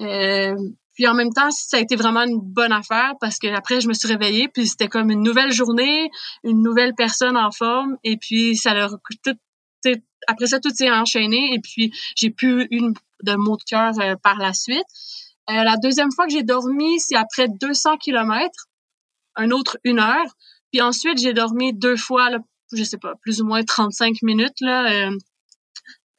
Euh, puis en même temps, ça a été vraiment une bonne affaire parce que après, je me suis réveillée, puis c'était comme une nouvelle journée, une nouvelle personne en forme, et puis ça leur tout, après ça, tout s'est enchaîné, et puis j'ai pu une de mots de cœur par la suite. Euh, la deuxième fois que j'ai dormi, c'est après 200 kilomètres, un autre une heure. Puis ensuite, j'ai dormi deux fois, là, je sais pas, plus ou moins 35 minutes là. Euh,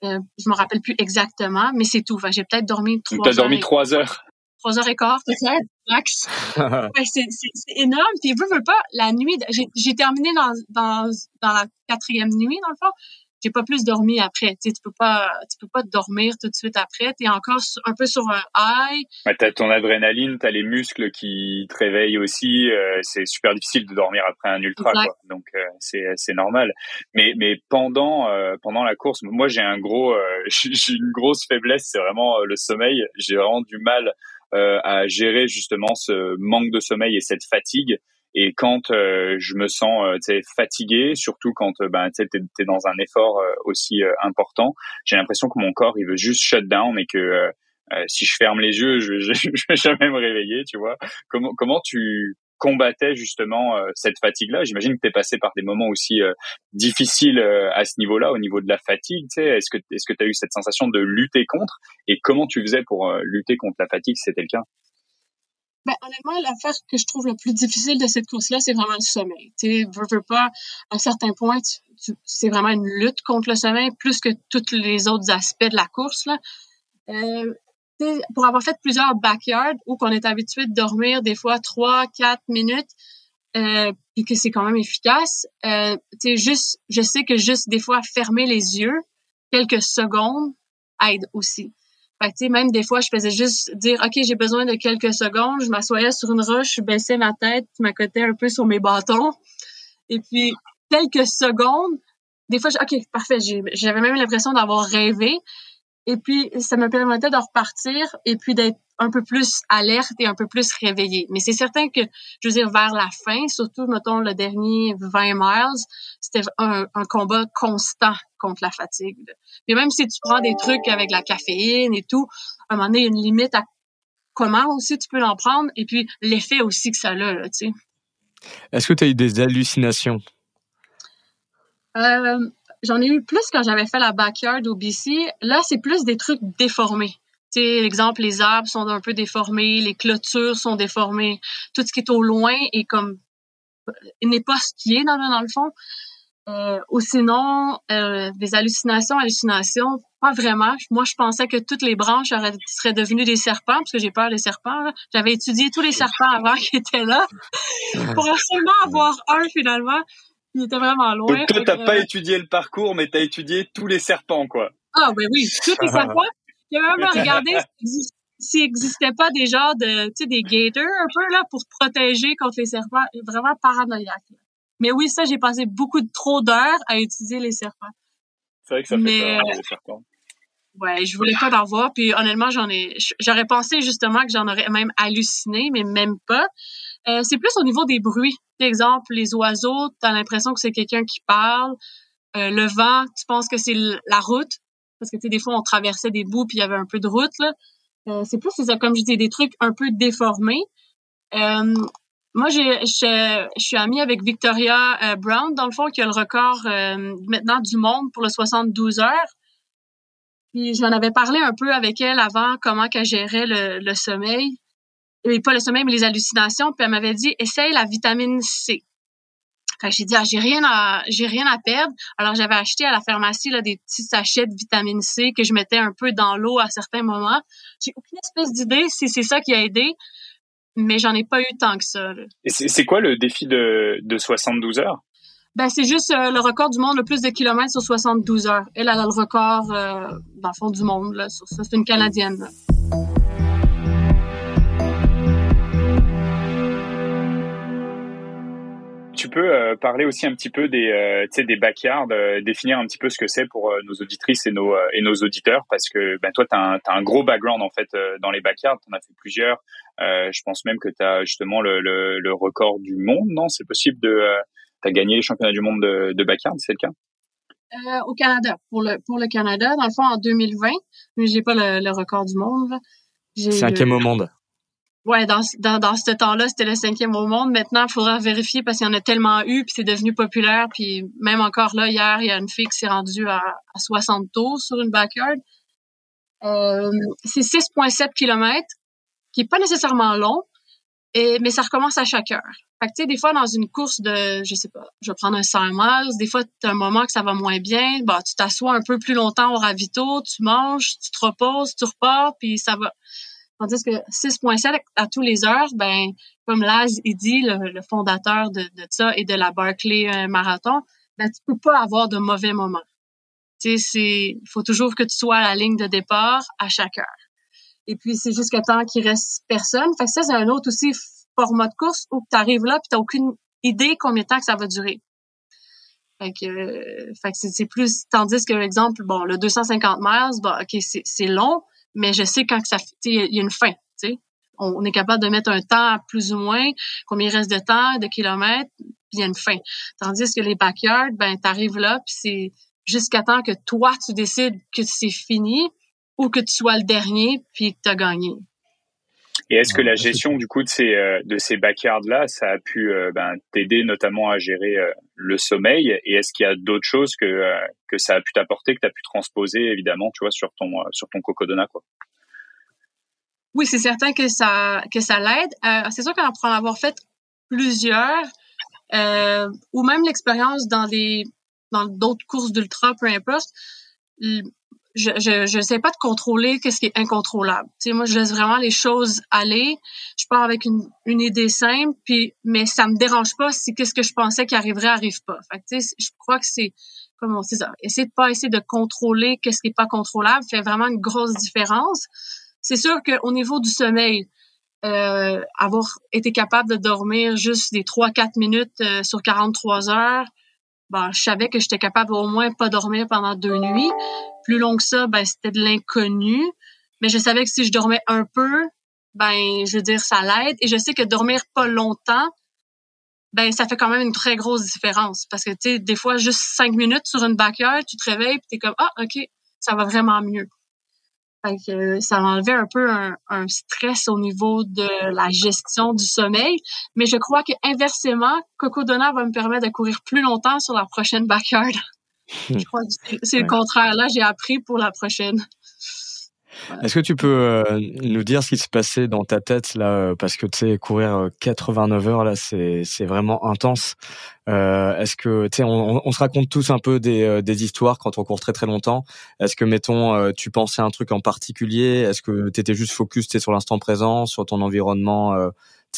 euh, je me rappelle plus exactement, mais c'est tout. Enfin, j'ai peut-être dormi trois heures. T'as dormi trois heures trois heures et quart, peut-être, max. c'est, énorme. Puis, veux, veux pas, la nuit, j'ai, terminé dans, dans, dans la quatrième nuit, dans le fond j'ai pas plus dormi après. Tu sais, tu peux pas, tu peux pas dormir tout de suite après. Tu es encore un peu sur un high. Ouais, t'as ton adrénaline, t'as les muscles qui te réveillent aussi. Euh, c'est super difficile de dormir après un ultra, quoi. Donc euh, c'est c'est normal. Mais mais pendant euh, pendant la course, moi j'ai un gros, j'ai une grosse faiblesse, c'est vraiment le sommeil. J'ai vraiment du mal à gérer justement ce manque de sommeil et cette fatigue. Et quand euh, je me sens euh, fatigué, surtout quand euh, ben, tu es, dans un effort aussi important, j'ai l'impression que mon corps il veut juste shut down et que si je ferme les yeux, je, je, je, vais jamais me réveiller, tu vois. Comment comment tu combattais justement cette fatigue-là? J'imagine que tu es passé par des moments aussi difficiles à ce niveau-là, au niveau de la fatigue. Est-ce que est-ce que tu as eu cette sensation de lutter contre? Et comment tu faisais pour lutter contre la fatigue si c'était le cas? Ben, honnêtement, l'affaire que je trouve le plus difficile de cette course-là, c'est vraiment le sommeil. Tu veux, pas, à un certain point, c'est vraiment une lutte contre le sommeil, plus que tous les autres aspects de la course. Euh, pour avoir fait plusieurs backyards où qu'on est habitué de dormir des fois trois, quatre minutes, euh, puis que c'est quand même efficace, euh, juste, je sais que juste des fois fermer les yeux quelques secondes aide aussi. Même des fois, je faisais juste dire, OK, j'ai besoin de quelques secondes. Je m'assoyais sur une roche, je baissais ma tête, je m'accotais un peu sur mes bâtons. Et puis, quelques secondes, des fois, OK, parfait. J'avais même l'impression d'avoir rêvé. Et puis, ça me permettait de repartir et puis d'être un peu plus alerte et un peu plus réveillée. Mais c'est certain que, je veux dire, vers la fin, surtout, mettons, le dernier 20 miles, c'était un, combat constant contre la fatigue. Et même si tu prends des trucs avec la caféine et tout, à un moment donné, il y a une limite à comment aussi tu peux l'en prendre et puis l'effet aussi que ça a, là, tu sais. Est-ce que tu as eu des hallucinations? Euh, J'en ai eu plus quand j'avais fait la backyard au BC. Là, c'est plus des trucs déformés. Tu sais, exemple, les arbres sont un peu déformés, les clôtures sont déformées. Tout ce qui est au loin est comme n'est pas ce qui est dans, dans le fond. Euh, ou sinon, euh, des hallucinations, hallucinations, pas vraiment. Moi, je pensais que toutes les branches auraient, seraient devenues des serpents, parce que j'ai peur des serpents. J'avais étudié tous les serpents avant qui étaient là, pour seulement avoir un finalement. Il était vraiment loin. Donc toi, t'as pas étudié le parcours, mais t'as étudié tous les serpents, quoi. Ah, ben oui, tous les serpents. J'ai même regardé s'il n'existait pas des genres de, tu sais, des gators un peu, là, pour protéger contre les serpents. Vraiment paranoïaque. Mais oui, ça, j'ai passé beaucoup de trop d'heures à étudier les serpents. C'est vrai que ça fait Mais, peur, les serpents. Ouais, je voulais pas en voir. Puis honnêtement, j'en ai, j'aurais pensé justement que j'en aurais même halluciné, mais même pas. Euh, c'est plus au niveau des bruits. Par exemple, les oiseaux, tu l'impression que c'est quelqu'un qui parle. Euh, le vent, tu penses que c'est la route? Parce que, tu des fois, on traversait des bouts puis il y avait un peu de route, là. Euh, c'est plus, comme je dis, des trucs un peu déformés. Moi, je, suis amie avec Victoria Brown, dans le fond, qui a le record maintenant du monde pour le 72 heures. Puis j'en avais parlé un peu avec elle avant, comment qu'elle gérait le sommeil et pas le sommeil, mais les hallucinations. Puis elle m'avait dit, essaye la vitamine C. Fait j'ai dit, ah, j'ai rien à, j'ai rien à perdre. Alors, j'avais acheté à la pharmacie, là, des petits sachets de vitamine C que je mettais un peu dans l'eau à certains moments. J'ai aucune espèce d'idée si c'est ça qui a aidé, mais j'en ai pas eu tant que ça, Et c'est quoi le défi de, de 72 heures? Ben, c'est juste euh, le record du monde, le plus de kilomètres sur 72 heures. Elle, a le record, euh, dans le fond, du monde, là, sur ça. C'est une Canadienne, tu peux euh, parler aussi un petit peu des, euh, des backyards, euh, définir un petit peu ce que c'est pour nos auditrices et nos, et nos auditeurs, parce que ben, toi, tu as, as, un gros background en fait dans les backyards, tu en as fait plusieurs. je pense même que tu as justement le, le, le, record du monde, non? C'est possible de... tu as gagné les championnats du monde de, de backyard, c'est le cas? Euh, au Canada, pour le pour le Canada, dans le fond en 2020, mais j'ai pas le, le, record du monde. Cinquième au monde. Ouais, dans, dans, dans ce temps-là, c'était le cinquième au monde. Maintenant, il faudra vérifier parce qu'il y en a tellement eu, puis c'est devenu populaire. Puis même encore là, hier, il y a une fille qui s'est rendue à, à 60 tours sur une backyard. Euh, c'est 6,7 km, qui est pas nécessairement long, et, mais ça recommence à chaque heure. Fait que, tu sais, des fois, dans une course de, je sais pas, je vais prendre un 100 miles, des fois, tu un moment que ça va moins bien, bah, tu t'assois un peu plus longtemps au ravito, tu manges, tu te reposes, tu repars, puis ça va. Tandis que 6.7 à tous les heures, ben, comme Laz, il dit, le, fondateur de, ça et de la Barclay euh, Marathon, ben, tu peux pas avoir de mauvais moments. Tu sais, il faut toujours que tu sois à la ligne de départ à chaque heure. Et puis, c'est jusqu'à temps qu'il reste personne. Fait que ça, c'est un autre aussi format de course où tu arrives là puis t'as aucune idée combien de temps que ça va durer. Fait que, euh, c'est plus, tandis que, exemple, bon, le 250 miles, bah, ok, c'est long, mais je sais quand que ça, il y a une fin, sais. On, est capable de mettre un temps plus ou moins, combien il reste de temps, de kilomètres, puis il y a une fin. Tandis que les backyards, ben, t'arrives là, puis c'est jusqu'à temps que toi, tu décides que c'est fini ou que tu sois le dernier, puis que tu as gagné. Et est-ce que la gestion du coup de ces euh, de ces backyards là, ça a pu euh, ben, t'aider notamment à gérer euh, le sommeil? Et est-ce qu'il y a d'autres choses que que ça a pu t'apporter, que tu as pu transposer évidemment, tu vois, sur ton sur ton cocodona quoi? Oui, c'est certain que ça que ça l'aide. c'est sûr qu'en en avoir fait plusieurs, ou même l'expérience dans des dans d'autres courses d'ultra, peu importe, je, je, je sais pas de contrôler qu'est-ce qui est incontrôlable. Tu sais, moi, je laisse vraiment les choses aller. Je pars avec une, une idée simple, puis mais ça me dérange pas si qu'est-ce que je pensais qui arriverait arrive pas. Fait tu sais, je crois que c'est comme on sait ça. Essayer de pas essayer de contrôler qu'est-ce qui est pas contrôlable fait vraiment une grosse différence. C'est sûr qu'au niveau du sommeil, euh, avoir été capable de dormir juste des 3-4 minutes euh, sur 43 heures, ben, je savais que j'étais capable au moins pas dormir pendant deux nuits. Plus long que ça, ben, c'était de l'inconnu. Mais je savais que si je dormais un peu, ben, je veux dire, ça l'aide. Et je sais que dormir pas longtemps, ben, ça fait quand même une très grosse différence. Parce que, tu sais, des fois, juste cinq minutes sur une backyard, tu te réveilles, puis t'es comme, ah, OK, ça va vraiment mieux. Fait que ça m'enlevait un peu un, un, stress au niveau de la gestion du sommeil. Mais je crois que inversement, Coco Donner va me permettre de courir plus longtemps sur la prochaine backyard. je crois que c'est le contraire. Là, j'ai appris pour la prochaine. Est-ce que tu peux euh, nous dire ce qui se passait dans ta tête là euh, parce que tu sais courir 89 euh, heures là c'est vraiment intense. Euh, est-ce que tu sais on, se raconte tous un peu des, histoires quand on court très très longtemps. Est-ce que mettons tu pensais à un truc en particulier? Est-ce que tu étais juste focus sur l'instant présent, sur ton environnement euh,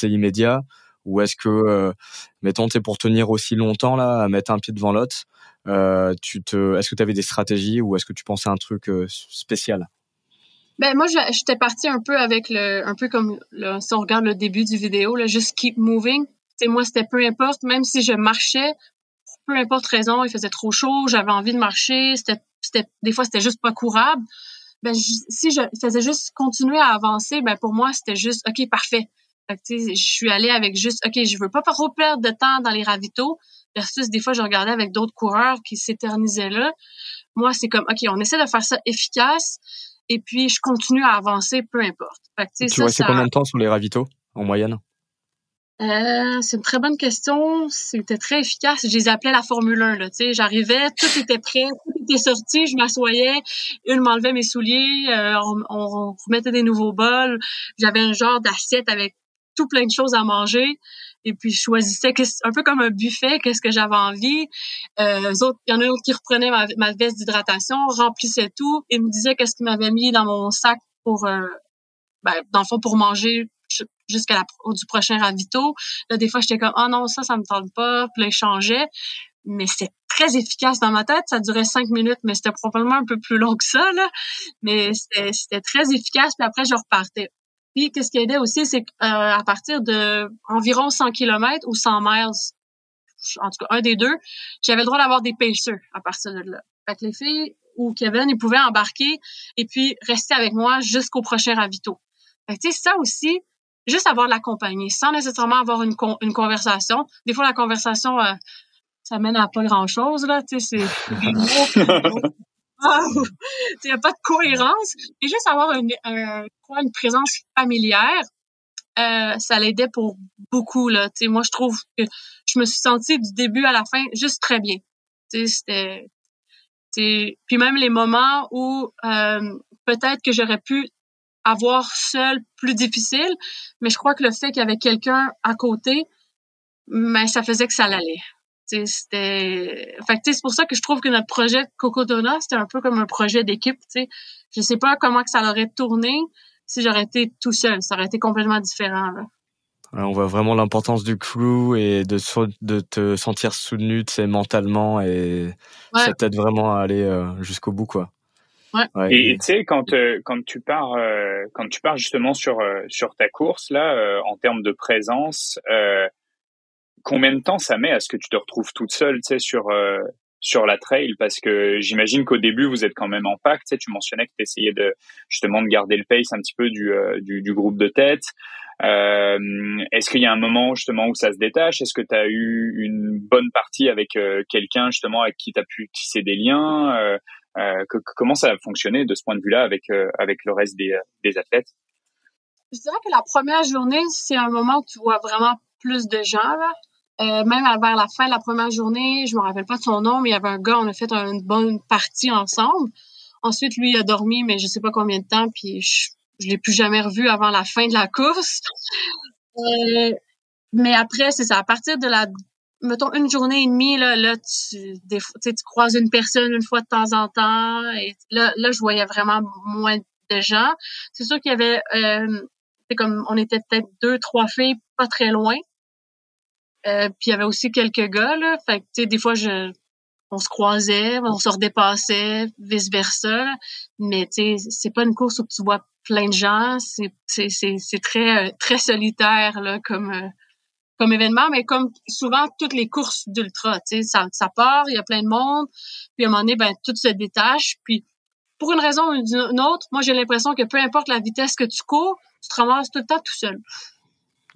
immédiat? Ou est-ce que mettons tu pour tenir aussi longtemps là à mettre un pied devant l'autre euh, te est-ce que tu avais des stratégies ou est-ce que tu pensais à un truc spécial? Ben moi, j'étais partie un peu avec le, un peu comme si on regarde le début du vidéo, là, juste keep moving. moi, c'était peu importe, même si je marchais, peu importe raison, il faisait trop chaud, j'avais envie de marcher, c'était, des fois c'était juste pas courable. Ben si je faisais juste continuer à avancer, ben pour moi c'était juste ok parfait. Je suis allée avec juste ok, je veux pas trop perdre de temps dans les ravitaux. Versus des fois je regardais avec d'autres coureurs qui s'éternisaient là. Moi c'est comme ok, on essaie de faire ça efficace et puis je continue à avancer, peu importe. tu vois, c'est combien de temps sur les ravitaux en moyenne? Euh, c'est une très bonne question. C'était très efficace. Je les appelais la Formule 1. Là, j'arrivais, tout était prêt, tout était sorti, je m'assoyais, une m'enlevait mes souliers, euh, on, remettait des nouveaux bols. J'avais un genre d'assiette avec tout plein de choses à manger et puis je choisissais un peu comme un buffet qu'est-ce que j'avais envie euh, autres il y en a un autre qui reprenait ma, veste d'hydratation remplissait tout et me disait qu'est-ce qu'il m'avait mis dans mon sac pour euh, ben, dans le fond pour manger jusqu'à la du prochain ravito là des fois j'étais comme oh non ça ça me tente pas puis là il changeait mais c'est très efficace dans ma tête. Ça durait cinq minutes, mais c'était probablement un peu plus long que ça, là. Mais c'était très efficace. Puis après, je repartais. Puis, qu'est-ce qui aidait aussi, c'est qu'à euh, partir de environ 100 km ou 100 miles, en tout cas un des deux, j'avais le droit d'avoir des pacers à partir de là. Fait que les filles ou Kevin, ils pouvaient embarquer et puis rester avec moi jusqu'au prochain ravito. Fait que tu sais, ça aussi, juste avoir de la compagnie, sans nécessairement avoir une, une conversation. Des fois, la conversation, euh, ça mène à pas grand-chose, là, tu sais, c'est il n'y a pas de cohérence. Et juste avoir une, quoi, une présence familière, euh, ça l'aidait pour beaucoup. Là. sais moi, je trouve que je me suis sentie du début à la fin juste très bien. C'était, puis même les moments où euh, peut-être que j'aurais pu avoir seul plus difficile, mais je crois que le fait qu'il y avait quelqu'un à côté, mais ben, ça faisait que ça l'allait. C'était, fait c'est pour ça que je trouve que notre projet Cocodona, c'était un peu comme un projet d'équipe. Tu sais, je sais pas comment que ça aurait tourné si j'aurais été tout seul. Ça aurait été complètement différent. Là. on voit vraiment l'importance du crew et de, de te sentir soutenu mentalement et ça t'aide vraiment à aller euh, jusqu'au bout quoi. Ouais. Et tu sais quand euh, quand tu pars euh, quand tu pars justement sur sur ta course là en termes de présence combien de temps ça met à ce que tu te retrouves toute seule, tu sais, sur euh, sur la trail? Parce que j'imagine qu'au début vous êtes quand même en pack. Tu sais, tu mentionnais que tu essayais de justement de garder le pace un petit peu du euh, du, groupe de tête. Euh, Est-ce qu'il y a un moment justement où ça se détache? Est-ce que tu as eu une bonne partie avec quelqu'un justement avec qui tu as pu tisser des liens? Comment ça a fonctionné de ce point de vue-là avec avec le reste des, des athlètes? Je dirais que la première journée, c'est un moment où tu vois vraiment plus de gens. Là. Euh, même vers la fin de la première journée, je me rappelle pas de son nom, mais il y avait un gars, on a fait une bonne partie ensemble. Ensuite, lui, il a dormi, mais je sais pas combien de temps, puis je, je l'ai plus jamais revu avant la fin de la course. Euh, mais après, c'est ça. À partir de la, mettons, une journée et demie, là, là tu, des, tu croises une personne une fois de temps en temps. Et là, là, je voyais vraiment moins de gens. C'est sûr qu'il y avait, euh, c'est comme, on était peut-être deux, trois filles, pas très loin. Euh, puis il y avait aussi quelques gars, là. Fait des fois, je, on se croisait, on se redépassait, vice-versa. Mais, tu sais, c'est pas une course où tu vois plein de gens. C'est, très, euh, très solitaire, euh, comme événement. Mais comme souvent, toutes les courses d'ultra, tu sais, ça, ça part, il y a plein de monde. Puis à un moment donné, ben, tout se détache. Puis, pour une raison ou une autre, moi, j'ai l'impression que peu importe la vitesse que tu cours, tu te ramasses tout le temps tout seul.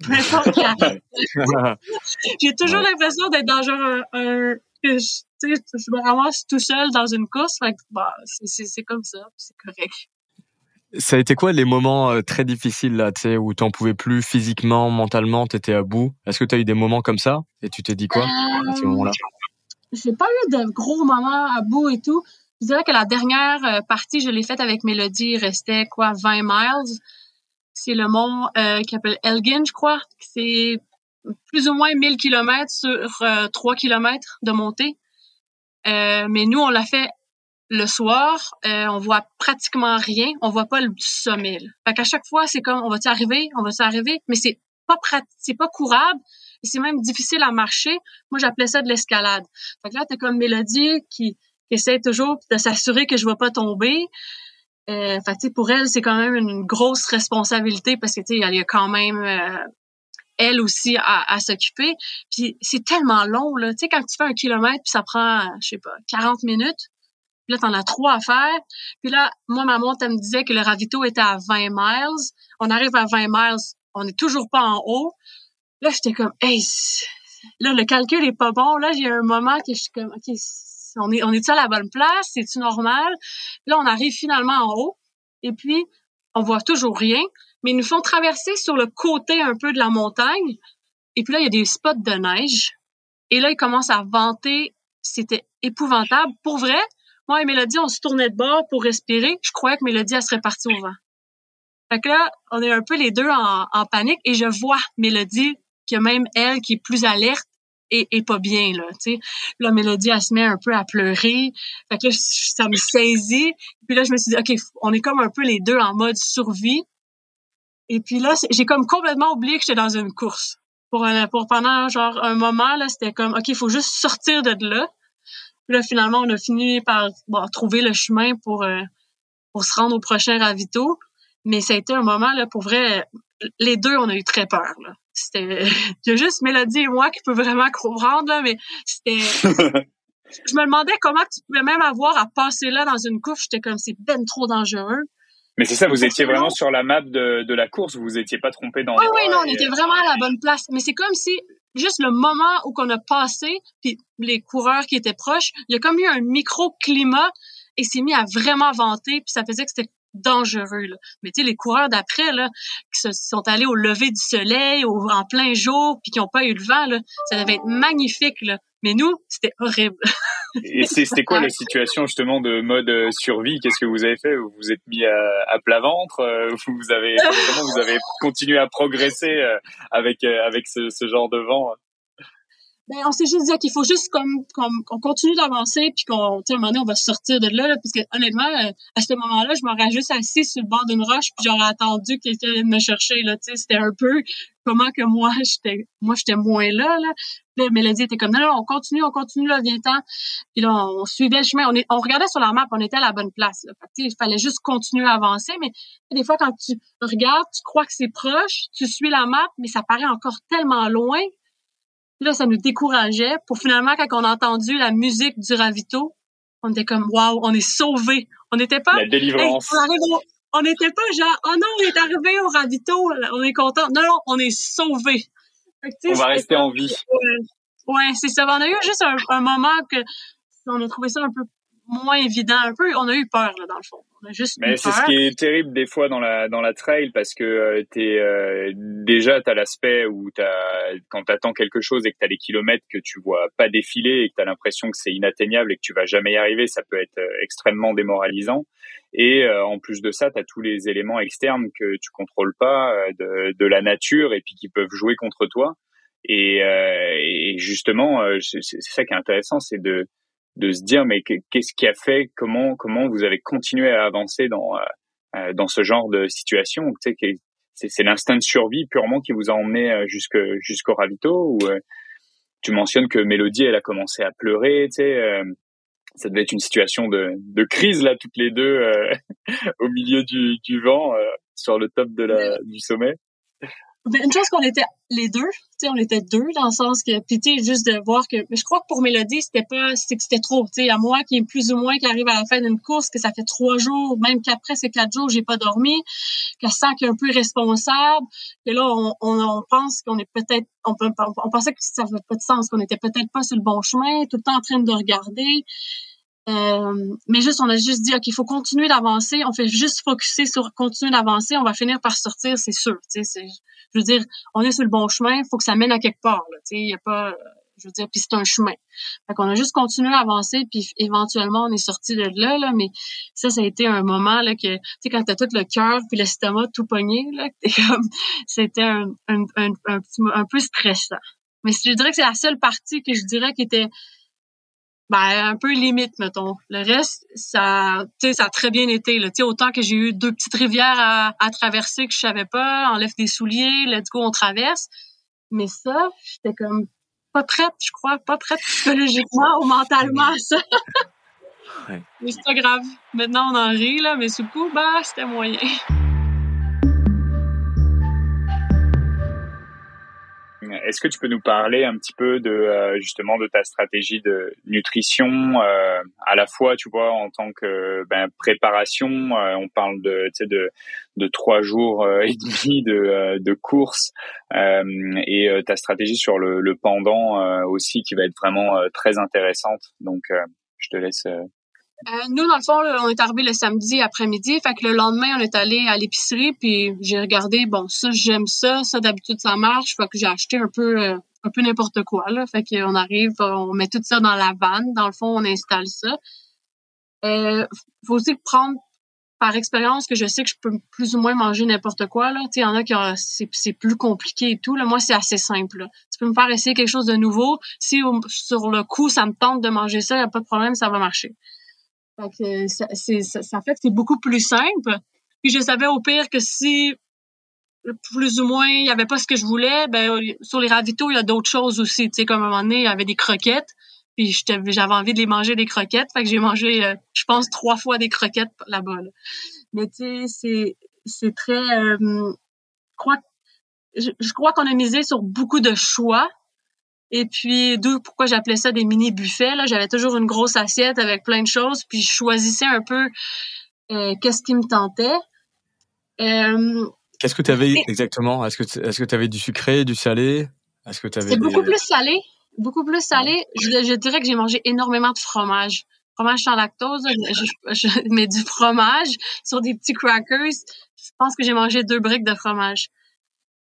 J'ai toujours l'impression d'être dans genre un, que je, je me ramasse tout seul dans une course. bah, c'est comme ça, c'est correct. Ça a été quoi les moments euh, très difficiles là, tu sais, où t'en pouvais plus physiquement, mentalement, t'étais à bout? Est-ce que tu as eu des moments comme ça? Et tu t'es dit quoi à ces moments-là euh, J'ai pas eu de gros moments à bout et tout. Je dirais que la dernière euh, partie, je l'ai faite avec Mélodie. Il restait quoi, 20 miles. C'est le mont euh, qui s'appelle Elgin, je crois. C'est plus ou moins 1000 km sur 3 euh, km de montée. Euh, mais nous, on l'a fait le soir. Euh, on voit pratiquement rien. On voit pas le sommet. Fait qu'à chaque fois, c'est comme, on va-tu arriver? On va-tu arriver? Mais c'est pas c'est pas courable. C'est même difficile à marcher. Moi, j'appelais ça de l'escalade. Fait que là, t'as comme Mélodie qui, essaie toujours de s'assurer que je vais pas tomber. Euh, fait, pour elle, c'est quand même une grosse responsabilité parce que il y a quand même euh, elle aussi à, à s'occuper. Puis c'est tellement long là, tu sais quand tu fais un kilomètre puis ça prend je sais pas 40 minutes. Puis là t'en as trois à faire. Puis là moi ma montre elle me disait que le ravito était à 20 miles. On arrive à 20 miles, on n'est toujours pas en haut. Là j'étais comme hey là le calcul est pas bon. Là j'ai un moment que je suis comme ok on est, on est à la bonne place? C'est-tu normal? là, on arrive finalement en haut. Et puis, on voit toujours rien. Mais ils nous font traverser sur le côté un peu de la montagne. Et puis là, il y a des spots de neige. Et là, ils commencent à vanter. C'était épouvantable. Pour vrai, moi et Mélodie, on se tournait de bord pour respirer. Je croyais que Mélodie, elle serait partie au vent. Fait que là, on est un peu les deux en, en panique et je vois Mélodie, que même elle, qui est plus alerte, et, pas bien là tu sais. La mélodie elle se met un peu à pleurer. Fait que là, ça me saisit. Puis là je me suis dit ok on est comme un peu les deux en mode survie. Et puis là j'ai comme complètement oublié que j'étais dans une course. Pour pour pendant genre un moment là c'était comme ok il faut juste sortir de là. Puis là finalement on a fini par trouver le chemin pour euh, pour se rendre au prochain ravito. Mais ça a été un moment là pour vrai les deux on a eu très peur là c'était, il y a juste Mélodie et moi qui peut vraiment comprendre, là, mais c'était, je me demandais comment tu pouvais même avoir à passer là dans une couche. J'étais comme, c'est ben trop dangereux. Mais c'est ça, vous étiez vraiment sur la map de, de la course, vous vous étiez pas trompé dans. Oui, oui, non, on était vraiment à la bonne place. Mais c'est comme si juste le moment où qu'on a passé, puis les coureurs qui étaient proches, il y a comme eu un micro-climat et s'est mis à vraiment vanter, puis ça faisait que c'était dangereux. Là. Mais tu sais, les coureurs d'après, là, qui se, sont allés au lever du soleil, au, en plein jour, puis qui n'ont pas eu le vent, là, ça devait être magnifique. Là. Mais nous, c'était horrible. Et c'était quoi la situation justement de mode euh, survie? Qu'est-ce que vous avez fait? Vous vous êtes mis à, à plat ventre euh, Vous avez vous avez continué à progresser euh, avec avec ce, ce genre de vent? Ben, on s'est juste dit qu'il faut juste comme qu'on continue d'avancer puis qu'on tu un moment donné on va sortir de là, là parce que honnêtement euh, à ce moment-là je m'aurais juste assis sur le bord d'une roche puis j'aurais attendu que quelqu'un vienne me chercher là tu sais. C'était un peu comment que moi j'étais moi j'étais moins là là. Puis Mélodie était comme non, non on continue on continue là viens ten puis là on, suivait le chemin. On est on regardait sur la map on était à la bonne place là. Fait il fallait juste continuer à avancer mais des fois quand tu regardes tu crois que c'est proche tu suis la map mais ça paraît encore tellement loin là, ça nous décourageait pour finalement, quand on a entendu la musique du ravito, on était comme, waouh, on est sauvés. On n'était pas. La délivrance. on n'était pas genre, oh non, on est arrivé au ravito, on est content. Non, non, on est sauvés. On va rester en vie. Ouais, c'est ça. On a eu juste un, un moment que on a trouvé ça un peu moins évident un peu. On a eu peur, là, dans le fond. On a juste Mais c'est ce qui est terrible des fois dans la, dans la trail parce que euh, t'es, euh, déjà, t'as l'aspect où t'as, quand t'attends quelque chose et que t'as des kilomètres que tu vois pas défiler et que t'as l'impression que c'est inatteignable et que tu vas jamais y arriver, ça peut être euh, extrêmement démoralisant. Et euh, en plus de ça, tu as tous les éléments externes que tu contrôles pas de, de la nature et puis qui peuvent jouer contre toi. Et, et justement, c'est ça qui est intéressant, c'est de de se dire mais qu'est-ce qui a fait comment comment vous avez continué à avancer dans euh, euh, dans ce genre de situation tu sais c'est c'est l'instinct de survie purement qui vous a emmené euh, jusque jusqu'au ravito ou tu mentionnes que Mélodie elle a commencé à pleurer tu sais ça devait être une situation de, de crise là toutes les deux au milieu du, du vent sur le top de la du sommet ben, une chose qu'on était les deux, tu sais, on était deux dans le sens que, puis tu sais, juste de voir que, je crois que pour Mélodie, c'était pas, c'était que c'était trop, tu sais, à moi qui est plus ou moins qui arrive à la fin d'une course, que ça fait trois jours, même qu'après ces quatre jours, j'ai pas dormi, qu'elle sent qu'elle est un peu responsable, que là, on, on, pense qu'on est peut-être, on, on, pensait que ça avait pas de sens, qu'on était peut-être pas sur le bon chemin, tout le temps en train de regarder. Euh, mais juste, on a juste dit, OK, il faut continuer d'avancer. On fait juste focuser sur continuer d'avancer. On va finir par sortir, c'est sûr. Tu sais, je veux dire, on est sur le bon chemin. Il faut que ça mène à quelque part. tu sais, il y a pas, je veux dire, puis c'est un chemin. Fait qu'on a juste continué à avancer, puis éventuellement, on est sorti de là, là. Mais ça, ça a été un moment là que, tu sais, quand t'as tout le cœur puis l'estomac tout pogné, là, c'était un, un, un, un, petit, un peu stressant. Mais je dirais que c'est la seule partie que je dirais qui était ben un peu limite mettons. Le reste ça tu sais ça a très bien été là. Tu sais autant que j'ai eu deux petites rivières à, à, traverser que je savais pas enlève des souliers let's go on traverse. Mais ça j'étais comme pas prête je crois pas prête psychologiquement ou mentalement à ça. Ouais. mais c'est pas grave. Maintenant on en rit là mais sous le coup bah c'était moyen Est-ce que tu peux nous parler un petit peu de euh, justement de ta stratégie de nutrition euh, à la fois, tu vois, en tant que ben, préparation, euh, on parle de de de trois jours et demi de de course et ta stratégie sur le, le pendant aussi qui va être vraiment très intéressante. Donc, je te laisse euh, nous, dans le fond, on est arrivé le samedi après-midi. Fait que le lendemain, on est allé à l'épicerie, puis j'ai regardé, bon, ça, j'aime ça, ça, d'habitude, ça marche. Fait que j'ai acheté un peu euh, un peu n'importe quoi, là. Fait qu'on arrive, on met tout ça dans la vanne. Dans le fond, on installe ça. Euh, faut aussi prendre par expérience que je sais que je peux plus ou moins manger n'importe quoi là. Tu il y en a qui c'est plus compliqué et tout. Là, moi c'est assez simple. Tu peux me faire essayer quelque chose de nouveau. Si sur le coup ça me tente de manger ça, y a pas de problème, ça va marcher. Fait que ça, c'est, ça, fait que c'est beaucoup plus simple. Puis je savais au pire que si plus ou moins il y avait pas ce que je voulais, ben sur les ravitaux, il y a d'autres choses aussi. Tu sais, comme à un moment donné, il y avait des croquettes. Puis j'avais envie de les manger des croquettes. Fait que j'ai mangé, euh, je pense, trois fois des croquettes là-bas. Mais tu sais, c'est, très. Euh, je crois je, crois qu'on a misé sur beaucoup de choix. Et puis, d'où pourquoi j'appelais ça des mini buffets. Là, j'avais toujours une grosse assiette avec plein de choses, puis je choisissais un peu euh, qu'est-ce qui me tentait. Euh, qu'est-ce que tu avais exactement? Est-ce que tu avais du sucré, du salé? Est-ce que tu avais C'est beaucoup plus salé, beaucoup plus salé. Je, je dirais que j'ai mangé énormément de fromage fromage sans lactose. Je, je, mets du fromage sur des petits crackers. Je pense que j'ai mangé deux briques de fromage.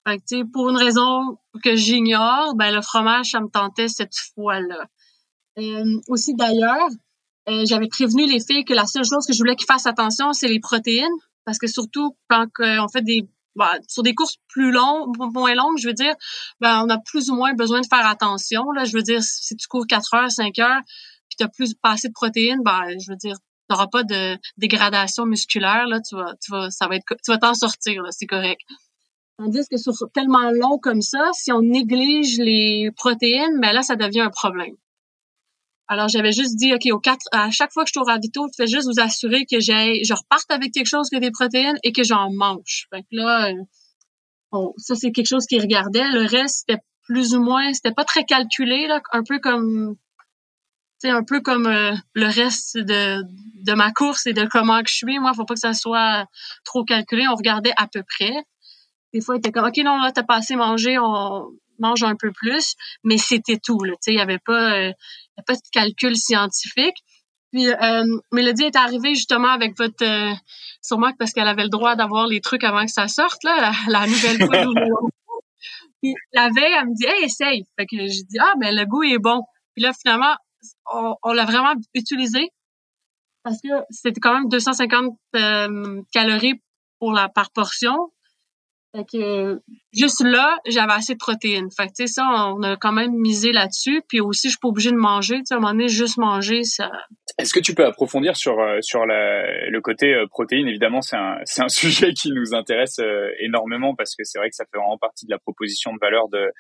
Fait que, pour une raison que j'ignore, ben le fromage, ça me tentait cette fois-là. Euh, aussi d'ailleurs, euh, j'avais prévenu les filles que la seule chose que je voulais qu'ils fassent attention, c'est les protéines, parce que surtout quand on fait des ben, sur des courses plus longues, moins longues, je veux dire, ben, on a plus ou moins besoin de faire attention. Là, je veux dire, si tu cours 4 heures, 5 heures, tu as plus pas assez de protéines, ben, je veux dire, tu n'auras pas de dégradation musculaire, là, tu vas, tu vas, ça va être, tu vas t'en sortir, c'est correct. Tandis que sur tellement long comme ça, si on néglige les protéines, ben là, ça devient un problème. Alors, j'avais juste dit, OK, au quatre, à chaque fois que je suis au ravito, fais juste vous assurer que j'ai, je reparte avec quelque chose que des protéines et que j'en mange. Fait que là, bon, ça, c'est quelque chose qui regardait. Le reste, c'était plus ou moins, c'était pas très calculé, là, un peu comme c'est un peu comme euh, le reste de, de ma course et de comment que je suis. Moi, faut pas que ça soit trop calculé. On regardait à peu près. Des fois, il était comme, OK, non, là, t'as pas assez mangé, on mange un peu plus. Mais c'était tout, là. Tu sais, il y avait pas, euh, pas de calcul scientifique. Puis, euh, Mélodie est arrivée justement avec votre, euh, sûrement parce qu'elle avait le droit d'avoir les trucs avant que ça sorte, là, la, nouvelle fois. Puis, la veille, elle me dit, hey, essaye. Fait que j'ai dit, ah, ben, le goût est bon. Puis là, finalement, on, l'a vraiment utilisé parce que c'était quand même 250 euh, calories pour la par portion. Fait que juste là, j'avais assez de protéines. Fait que tu sais ça, on a quand même misé là-dessus. Puis aussi, je suis pas obligée de manger. Tu sais, à un moment donné, juste manger, ça. Est-ce que tu peux approfondir sur euh, sur la, le côté euh, protéines? Évidemment, c'est un c'est un sujet qui nous intéresse énormément parce que c'est vrai que ça fait vraiment partie de la proposition de valeur de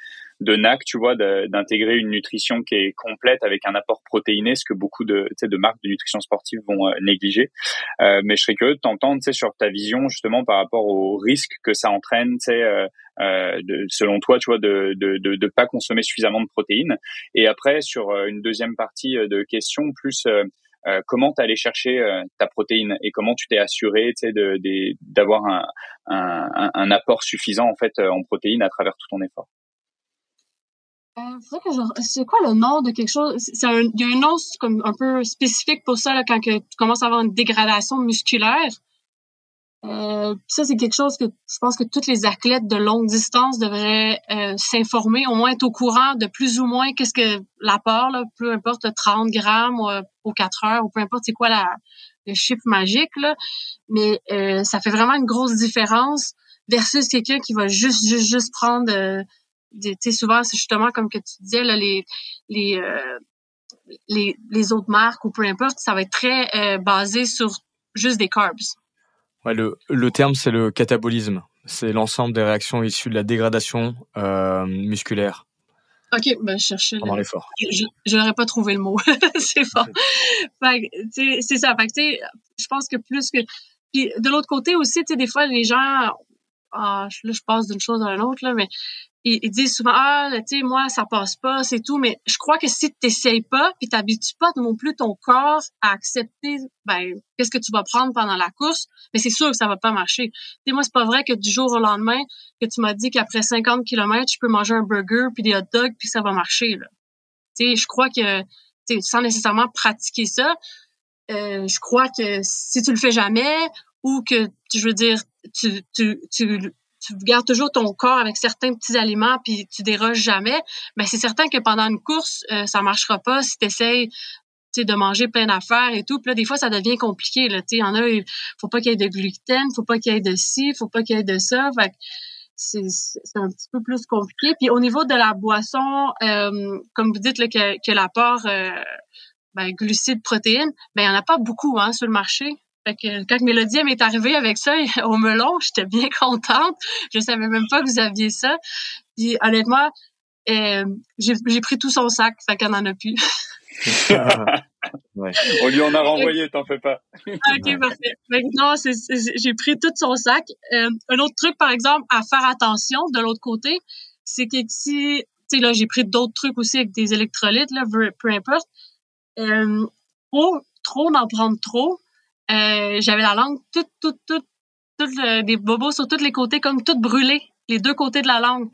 de NAC, tu vois, d'intégrer une nutrition qui est complète avec un apport protéiné, ce que beaucoup de, de marques de nutrition sportive vont euh, négliger. Euh, mais je serais curieux de t'entendre sur ta vision justement par rapport au risque que ça entraîne, euh, euh, de, selon toi, tu vois, de, de, de, de, pas consommer suffisamment de protéines. Et après, sur euh, une deuxième partie de questions, plus euh, comment tu allé chercher ta protéine et comment tu t'es assuré d'avoir un, un, un, apport suffisant en fait en protéines à travers tout ton effort? Euh, c'est quoi le nom de quelque chose? C'est un, il y a un nom comme un peu spécifique pour ça, là, quand que tu commences à avoir une dégradation musculaire. Euh, ça, c'est quelque chose que je pense que tous les athlètes de longue distance devraient euh, s'informer, au moins être au courant de plus ou moins qu'est-ce que l'apport, là, peu importe 30 grammes ou, aux 4 heures, ou peu importe c'est quoi la, le chiffre magique, là. mais ça fait vraiment une grosse différence versus quelqu'un qui va juste, juste, juste prendre tu sais, souvent, c'est justement comme que tu disais, là, les, les, euh, les, les, autres marques ou peu importe, ça va être très euh, basé sur juste des carbs. Ouais, le, le terme, c'est le catabolisme. C'est l'ensemble des réactions issues de la dégradation euh, musculaire. OK, ben je cherchais. Pendant l'effort. Je n'aurais pas trouvé le mot. c'est fort. c'est ça. Fait je pense que plus que. Puis de l'autre côté aussi, tu sais, des fois, les gens. Ah, là, je passe d'une chose à l'autre, là, mais ils, disent souvent ah tu sais moi ça passe pas c'est tout mais je crois que si tu t'essayes pas puis t'habitues pas non plus ton corps à accepter ben qu'est-ce que tu vas prendre pendant la course mais c'est sûr que ça va pas marcher. Tu moi c'est pas vrai que du jour au lendemain que tu m'as dit qu'après 50 km je peux manger un burger puis des hot dogs puis ça va marcher là. Tu sais je crois que tu sans nécessairement pratiquer ça euh, je crois que si tu le fais jamais ou que je veux dire tu, tu, tu tu gardes toujours ton corps avec certains petits aliments puis tu déroges jamais, mais c'est certain que pendant une course, euh, ça marchera pas si tu essayes de manger plein d'affaires et tout. Puis là, des fois, ça devient compliqué. Il y en a, faut pas qu'il y ait de gluten, faut pas qu'il y ait de ci, faut pas qu'il y ait de ça. Fait c'est, un petit peu plus compliqué. Puis au niveau de la boisson, euh, comme vous dites là, que, que l'apport euh, ben, glucides, protéines, ben il y en a pas beaucoup hein, sur le marché. Fait que quand Mélodie m'est arrivée avec ça au melon, j'étais bien contente. Je savais même pas que vous aviez ça. Puis honnêtement, euh, j'ai pris tout son sac, fait qu'elle n'en a plus. On lui en a renvoyé, t'en fais pas. Ah, ok, parfait. non, j'ai pris tout son sac. Euh, un autre truc, par exemple, à faire attention de l'autre côté, c'est que si, tu sais, là, j'ai pris d'autres trucs aussi avec des électrolytes, là, peu importe. Euh, trop, trop d'en prendre trop. Euh, j'avais la langue toute, toute, toute, toute des bobos sur tous les côtés, comme toutes brûlées, les deux côtés de la langue.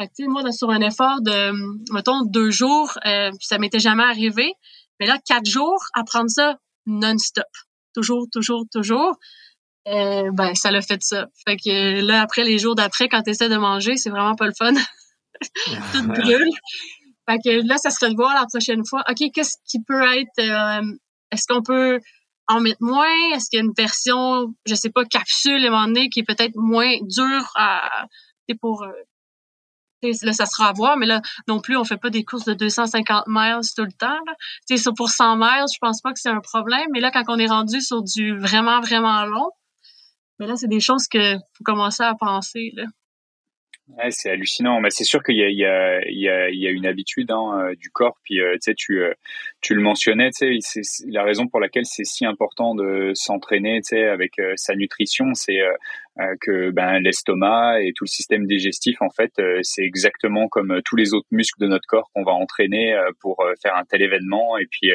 Fait que, moi, sur un effort de, mettons, deux jours, euh, ça m'était jamais arrivé. Mais là, quatre jours, à prendre ça non-stop. Toujours, toujours, toujours. Euh, ben, ça l'a fait ça. Fait que là, après, les jours d'après, quand tu essaies de manger, c'est vraiment pas le fun. Tout brûle. Fait que là, ça serait de voir la prochaine fois. OK, qu'est-ce qui peut être... Euh, est-ce qu'on peut en mettre moins? Est-ce qu'il y a une version, je sais pas, capsule, à un moment donné, qui est peut-être moins dure à, pour euh, là, ça sera à voir, mais là, non plus, on fait pas des courses de 250 miles tout le temps. Ça pour 100 miles, je pense pas que c'est un problème. Mais là, quand on est rendu sur du vraiment, vraiment long, mais là, c'est des choses que faut commencer à penser. Là. C'est hallucinant. Mais c'est sûr qu'il y a, il y, a, il y, a, une habitude hein, euh, du corps. Puis euh, tu sais, tu, tu le mentionnais. Tu sais, la raison pour laquelle c'est si important de s'entraîner. Tu sais, avec sa nutrition, c'est euh, que ben l'estomac et tout le système digestif en fait euh, c'est exactement comme euh, tous les autres muscles de notre corps qu'on va entraîner pour faire un tel événement et puis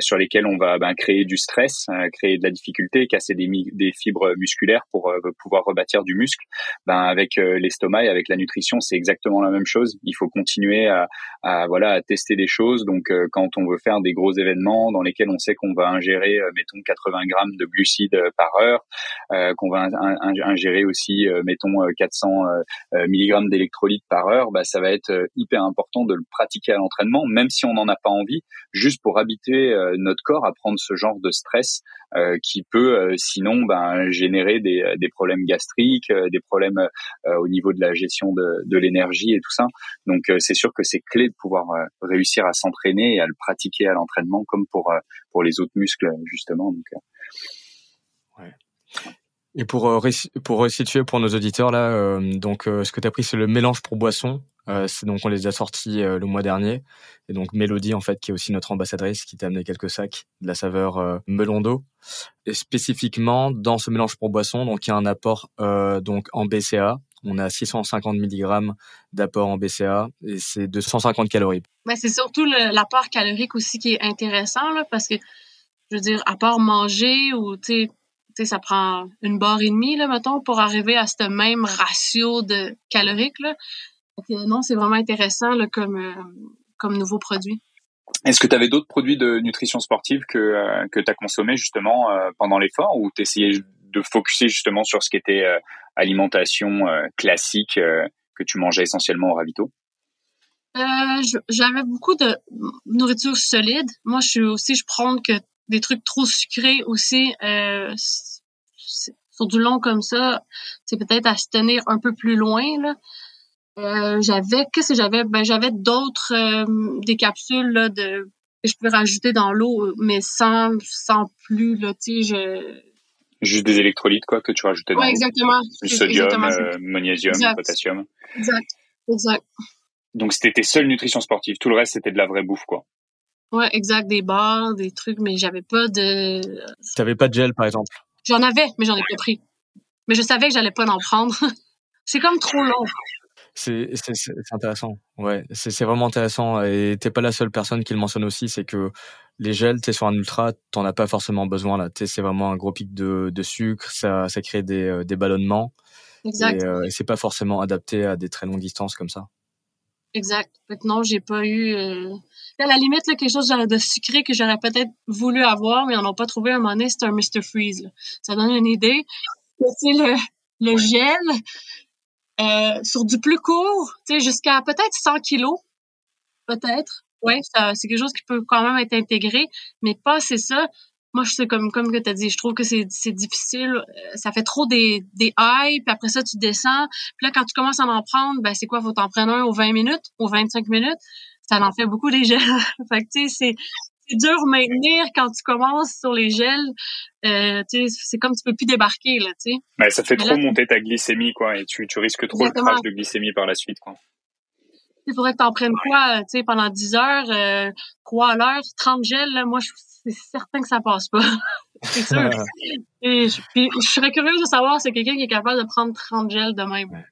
sur lesquels on va ben, créer du stress, créer de la difficulté, casser des, des fibres musculaires pour pouvoir rebâtir du muscle. Ben avec l'estomac et avec la nutrition c'est exactement la même chose. Il faut continuer à, à voilà à tester des choses. Donc quand on veut faire des gros événements dans lesquels on sait qu'on va ingérer mettons 80 grammes de glucides par heure, qu'on va ingérer aussi, euh, mettons, 400 euh, euh, milligrammes d'électrolytes par heure, bah, ça va être hyper important de le pratiquer à l'entraînement, même si on n'en a pas envie, juste pour habiter notre corps à prendre ce genre de stress qui peut sinon ben, générer des, problèmes gastriques, des problèmes au niveau de la gestion de l'énergie et tout ça. Donc c'est sûr que c'est clé de pouvoir réussir à s'entraîner et à le pratiquer l'entraînement comme pour pour les autres muscles justement. Donc, ouais. Et pour euh, pour resituer pour nos auditeurs là, euh, donc euh, ce que tu as pris c'est le mélange pour boisson. donc on les a sortis le mois dernier et donc Mélodie en fait qui est aussi notre ambassadrice qui t'a amené quelques sacs de la saveur melon d'eau. Et spécifiquement dans ce mélange pour boisson donc il y a un apport donc en BCA. On a 650 mg d'apport en BCA et c'est 250 calories. Mais c'est surtout l'apport calorique aussi qui est intéressant là, parce que je veux dire à part manger ou tu sais ça prend une barre et demie, là, mettons, pour arriver à ce même ratio de calorique, là. non, c'est vraiment intéressant, là, comme, euh, comme nouveau produit. Est-ce que tu avais d'autres produits de nutrition sportive que, euh, que tu as consommé justement euh, pendant l'effort ou tu essayais de focuser justement sur ce qui était alimentation classique que tu mangeais essentiellement au ravito? J'avais beaucoup de nourriture solide. Moi, je suis aussi, je prends que des trucs trop sucrés aussi sur du long comme ça, c'est peut-être à se tenir un peu plus loin. Euh, j'avais qu'est-ce que j'avais? Ben j'avais d'autres euh, des capsules de que je peux rajouter dans l'eau mais sans sans plus là tu sais juste des électrolytes quoi que tu rajoutais dans ouais, exactement. du sodium euh, magnésium potassium. Exact. Exact. Donc c'était tes seules nutritions sportives. Tout le reste c'était de la vraie bouffe quoi. Ouais exact. Des bars des trucs mais j'avais pas de t'avais pas de gel par exemple? J'en avais, mais j'en ai pas pris. Mais je savais que j'allais pas en prendre. c'est comme trop long. C'est intéressant. Ouais, c'est vraiment intéressant. Et t'es pas la seule personne qui le mentionne aussi. C'est que les gels, t'es sur un ultra, t'en as pas forcément besoin là. C'est vraiment un gros pic de, de sucre. Ça, ça crée des, euh, des ballonnements. Exact. Euh, et, c'est pas forcément adapté à des très longues distances comme ça. Exact. Non, j'ai pas eu. Euh, à la limite, là, quelque chose de sucré que j'aurais peut-être voulu avoir, mais on n'a pas trouvé un moment donné, c'est un Mr. Freeze. Là. Ça donne une idée. C'est le, le gel euh, sur du plus court, jusqu'à peut-être 100 kilos, peut-être. Ouais, c'est quelque chose qui peut quand même être intégré, mais pas c'est ça. Moi, je sais comme comme que tu as dit, je trouve que c'est difficile, euh, ça fait trop des des highs, puis après ça tu descends. Puis là quand tu commences à en prendre, ben c'est quoi, faut t'en prendre un aux 20 minutes, aux 25 minutes? Ça en fait beaucoup gels. fait que, tu sais, c'est, dur à maintenir quand tu commences sur les gels. Euh, tu sais, c'est comme tu peux plus débarquer, là, tu sais. Ben, ça fait trop monter ta glycémie, quoi, et tu, tu risques trop le crash de glycémie par la suite, quoi. Il faudrait que t'en prennes quoi, tu sais, pendant 10 heures, euh, 3 à l'heure, 30 gels, là, moi, c'est certain que ça passe pas. c'est sûr. Et je, puis, je serais curieuse de savoir si quelqu'un qui est capable de prendre 30 gels de même.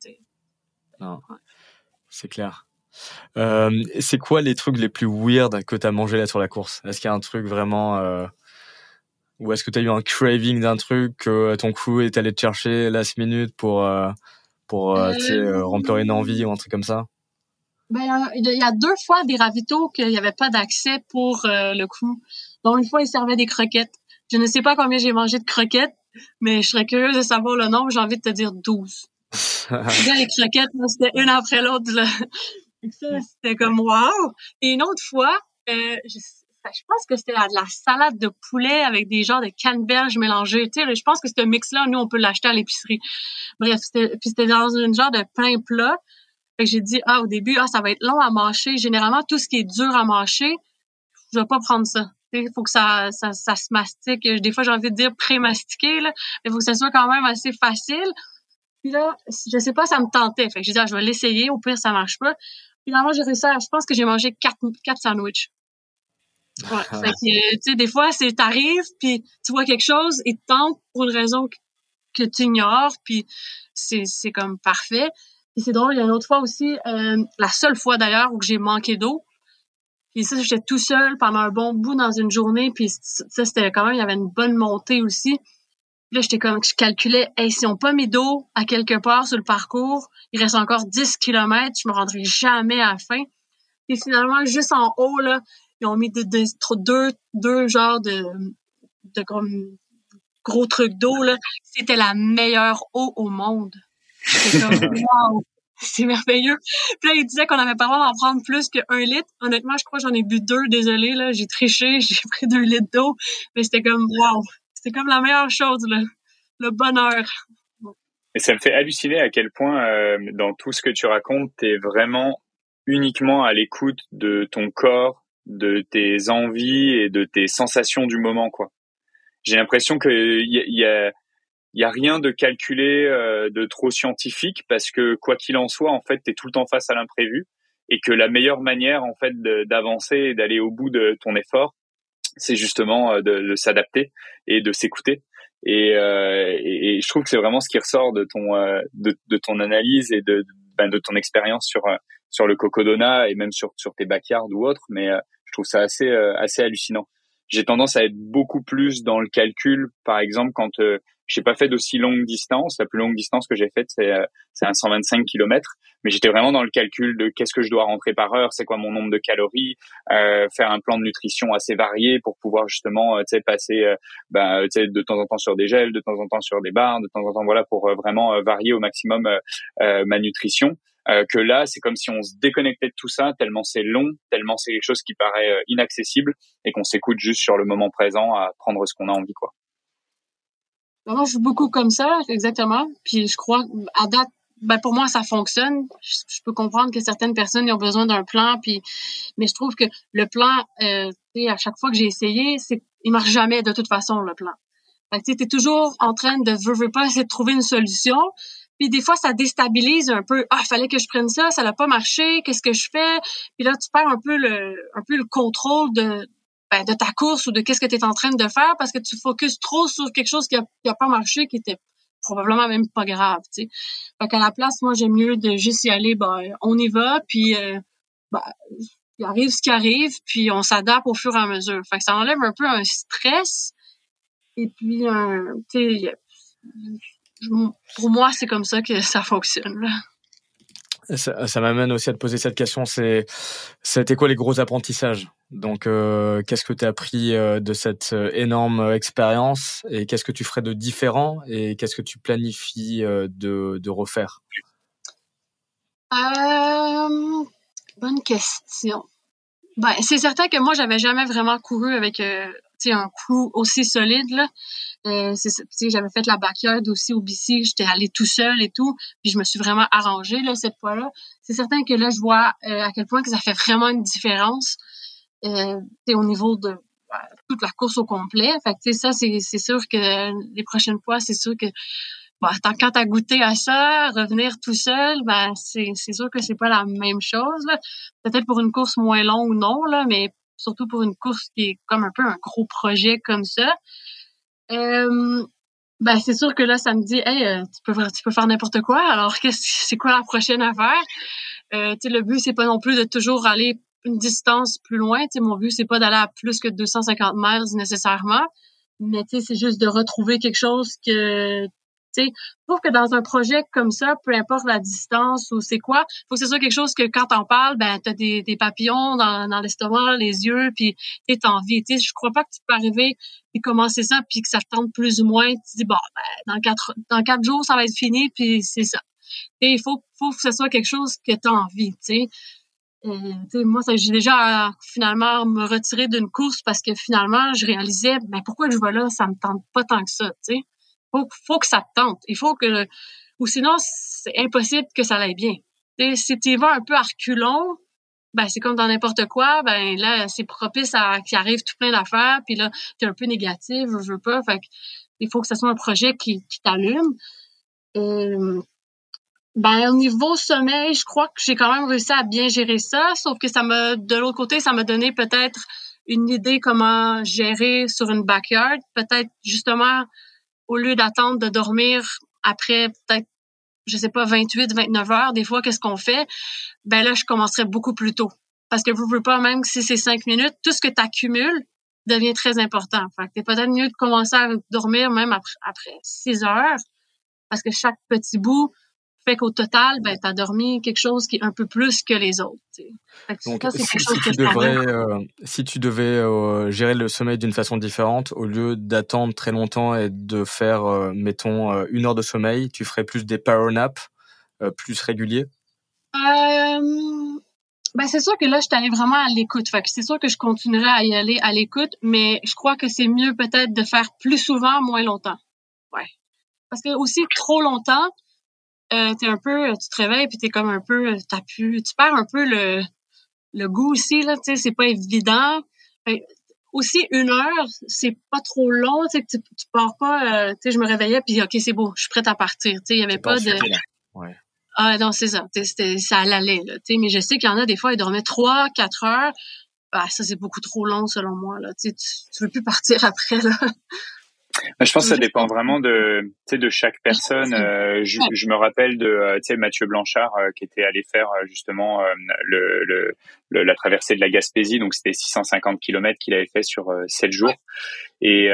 Non. C'est clair. Euh, c'est quoi les trucs les plus weird que tu as mangé là sur la course? Est-ce qu'il y a un truc vraiment euh... ou est-ce que tu as eu un craving d'un truc que ton crew est allé te chercher last minute pour euh, pour euh, euh, remplir une envie ou un truc comme ça? ben, il y a deux fois des ravitaux qu'il n'y avait pas d'accès pour le crew. Donc, une fois, ils servaient des croquettes. Je ne sais pas combien j'ai mangé de croquettes, mais je serais curieuse de savoir le nombre. J'ai envie de te dire 12. les croquettes, c'était une après l'autre. Ça, c'était comme wow. Et une autre fois, euh, je, je pense que c'était de la salade de poulet avec des genres de canneberges mélangées. Tu sais, je pense que ce mix-là, nous, on peut l'acheter à l'épicerie. Bref, c'était, puis c'était dans une genre de pain plat. Fait que j'ai dit, ah, au début, ah, ça va être long à mâcher. Généralement, tout ce qui est dur à mâcher, je vais pas prendre ça. Il faut que ça, ça, ça se mastique. Des fois, j'ai envie de dire pré-mastiqué, là. Mais il faut que ça soit quand même assez facile. Puis là, je sais pas, ça me tentait. Fait que j'ai dit, ah, je vais l'essayer. Au pire, ça marche pas. Finalement, j'ai réussi à, je pense que j'ai mangé quatre, quatre sandwichs. Ouais. fait que, tu sais, des fois, c'est, t'arrives, puis tu vois quelque chose et tente pour une raison que, tu ignores, puis c'est, c'est comme parfait. Et c'est drôle, il y a une autre fois aussi, euh, la seule fois d'ailleurs où j'ai manqué d'eau. Puis ça, j'étais tout seul pendant un bon bout dans une journée, puis ça, c'était quand même, il y avait une bonne montée aussi. Là, j'étais comme, je calculais, hey, si on pas mis d'eau à quelque part sur le parcours, il reste encore 10 kilomètres, je me rendrai jamais à la fin. Et finalement, juste en haut, là, ils ont mis deux, deux, deux genres de, de gros, gros trucs d'eau, là. C'était la meilleure eau au monde. wow, c'est merveilleux. Puis là, il disait qu'on avait pas le droit d'en prendre plus qu'un litre. Honnêtement, je crois que j'en ai bu deux, désolé, là. J'ai triché, j'ai pris deux litres d'eau. Mais c'était comme, wow, c'est comme la meilleure chose, le, bonheur. Et ça me fait halluciner à quel point, euh, dans tout ce que tu racontes, tu es vraiment uniquement à l'écoute de ton corps, de tes envies et de tes sensations du moment, quoi. J'ai l'impression qu'il y, y, a, y a rien de calculé, euh, de trop scientifique, parce que quoi qu'il en soit, en fait, tu es tout le temps face à l'imprévu et que la meilleure manière, en fait, d'avancer et d'aller au bout de ton effort, c'est justement euh, de, s'adapter et de s'écouter. Et, euh, et, je trouve que c'est vraiment ce qui ressort de ton euh, de, ton analyse et de ben, de ton expérience sur sur le cocodona et même sur sur tes backyards ou autres. Mais je trouve ça assez assez hallucinant. J'ai tendance à être beaucoup plus dans le calcul, par exemple, quand j'ai pas fait d'aussi longue distance. La plus longue distance que j'ai faite, c'est, euh, un 125 km. Mais j'étais vraiment dans le calcul de qu'est-ce que je dois rentrer par heure, c'est quoi mon nombre de calories, euh, faire un plan de nutrition assez varié pour pouvoir justement, euh, tu sais, passer, euh, sais, de temps en temps sur des gels, de temps en temps sur des barres, de temps en temps, voilà, pour vraiment varier au maximum ma nutrition. Que là, c'est comme si on se déconnectait de tout ça, tellement c'est long, tellement c'est quelque chose qui paraît inaccessible, et qu'on s'écoute juste sur le moment présent à prendre ce qu'on a envie, quoi. Non, je joue beaucoup comme ça, exactement. Puis je crois, à date, ben pour moi, ça fonctionne. Je, peux comprendre que certaines personnes ont besoin d'un plan, puis mais je trouve que le plan, euh, à chaque fois que j'ai essayé, c'est il marche jamais de toute façon le plan. Fait tu es toujours en train de veux, veux pas essayer de trouver une solution. Puis des fois, ça déstabilise un peu. Ah, fallait que je prenne ça, ça n'a pas marché. Qu'est-ce que je fais? Puis là, tu perds un peu le, un peu le contrôle de, ben, de ta course ou de qu'est-ce que tu es en train de faire parce que tu focuses trop sur quelque chose qui a, qui a pas marché, qui était probablement même pas grave, tu sais. Fait qu'à la place, moi, j'aime mieux de juste y aller, ben, on y va, puis euh, ben, il arrive ce qui arrive, puis on s'adapte au fur et à mesure. Fait que ça enlève un peu un stress, et puis, euh, tu sais, pour moi, c'est comme ça que ça fonctionne, là. Ça, ça m'amène aussi à te poser cette question, c'est, c'était quoi les gros apprentissages? Donc, euh, qu'est-ce que tu as appris euh, de cette euh, énorme expérience et qu'est-ce que tu ferais de différent et qu'est-ce que tu planifies de, de refaire? Euh, Bonne question. Ben, c'est certain que moi, j'avais jamais vraiment couru avec un crew aussi solide. Là. Euh, j'avais fait la backyard aussi au BC, j'étais allée tout seul et tout, puis je me suis vraiment arrangée là cette fois-là. C'est certain que là je vois euh, à quel point que ça fait vraiment une différence euh, au niveau de toute la course au complet. Fait que ça c'est sûr que les prochaines fois, c'est sûr que Bon, tant quand goûté à ça, revenir tout seul, ben c'est c'est sûr que c'est pas la même chose. Peut-être pour une course moins longue ou non là, mais surtout pour une course qui est comme un peu un gros projet comme ça. Euh, ben c'est sûr que là ça me dit hey euh, tu peux tu peux faire n'importe quoi alors qu'est-ce c'est quoi la prochaine affaire? Euh, tu sais le but c'est pas non plus de toujours aller une distance plus loin tu sais mon but c'est pas d'aller à plus que 250 miles nécessairement mais tu sais c'est juste de retrouver quelque chose que tu que dans un projet comme ça, peu importe la distance ou c'est quoi, faut que ce soit quelque chose que quand t'en parles, ben t'as des, des papillons dans, l'estomac, les yeux, puis t'as envie. Tu sais, je crois pas que tu peux arriver et commencer ça puis que ça te tente plus ou moins. Tu dis bon, ben, dans quatre jours ça va être fini puis c'est ça. Et il faut faut que ce soit quelque chose que t'as envie. Tu sais. Euh, moi, j'ai déjà finalement me retirer d'une course parce que finalement, je réalisais, ben pourquoi je vais là, ça me tente pas tant que ça, tu faut, faut que ça te tente. Il faut que, ou sinon, c'est impossible que ça aille bien. Si tu vas un peu à reculons, ben c'est comme dans n'importe quoi, ben là, c'est propice à qu'il arrive tout plein d'affaires, puis là, tu es un peu négatif, je veux pas. Fait il faut que ce soit un projet qui, t'allume. ben, au niveau sommeil, je crois que j'ai quand même réussi à bien gérer ça, sauf que ça m'a, de l'autre côté, ça m'a donné peut-être une idée comment gérer sur une backyard. Peut-être justement au lieu d'attendre de dormir après peut-être je sais pas 28 29 heures des fois qu'est-ce qu'on fait? Ben là je commencerai beaucoup plus tôt. Parce que vous pouvez pas même si c'est cinq minutes tout ce que tu accumules devient très important. Fait que c'est peut-être mieux de commencer à dormir même après, après 6 heures parce que chaque petit bout fait qu'au total, ben, tu as dormi quelque chose qui est un peu plus que les autres. Donc, si, tu devrais, euh, si tu devais euh, gérer le sommeil d'une façon différente, au lieu d'attendre très longtemps et de faire, euh, mettons, une heure de sommeil, tu ferais plus des power naps, plus réguliers? Ben, c'est sûr que là, je suis allée vraiment à l'écoute. c'est sûr que je continuerai à y aller à l'écoute, mais je crois que c'est mieux peut-être de faire plus souvent, moins longtemps. Ouais. Parce que aussi, trop longtemps, euh, t'es un peu, tu te réveilles puis t'es comme un peu, t'as pu, tu perds un peu le, le goût aussi là, tu sais, c'est pas évident. aussi une heure, c'est pas trop long, tu sais, tu, pars pas, euh, tu sais, je me réveillais puis ok c'est beau, je suis prête à partir, tu sais, il y avait pas de. Ouais. Ah non c'est ça, c'était ça allait là, tu sais, mais je sais qu'il y en a des fois ils dormaient trois, quatre heures. Bah, ça c'est beaucoup trop long selon moi là, tu, tu veux plus partir après là. Je pense que ça dépend vraiment de, de chaque personne. Euh, je, je, me rappelle de euh, Mathieu Blanchard euh, qui était allé faire justement le, le, la traversée de la Gaspésie, donc c'était 650 km qu'il avait fait sur 7 jours. Et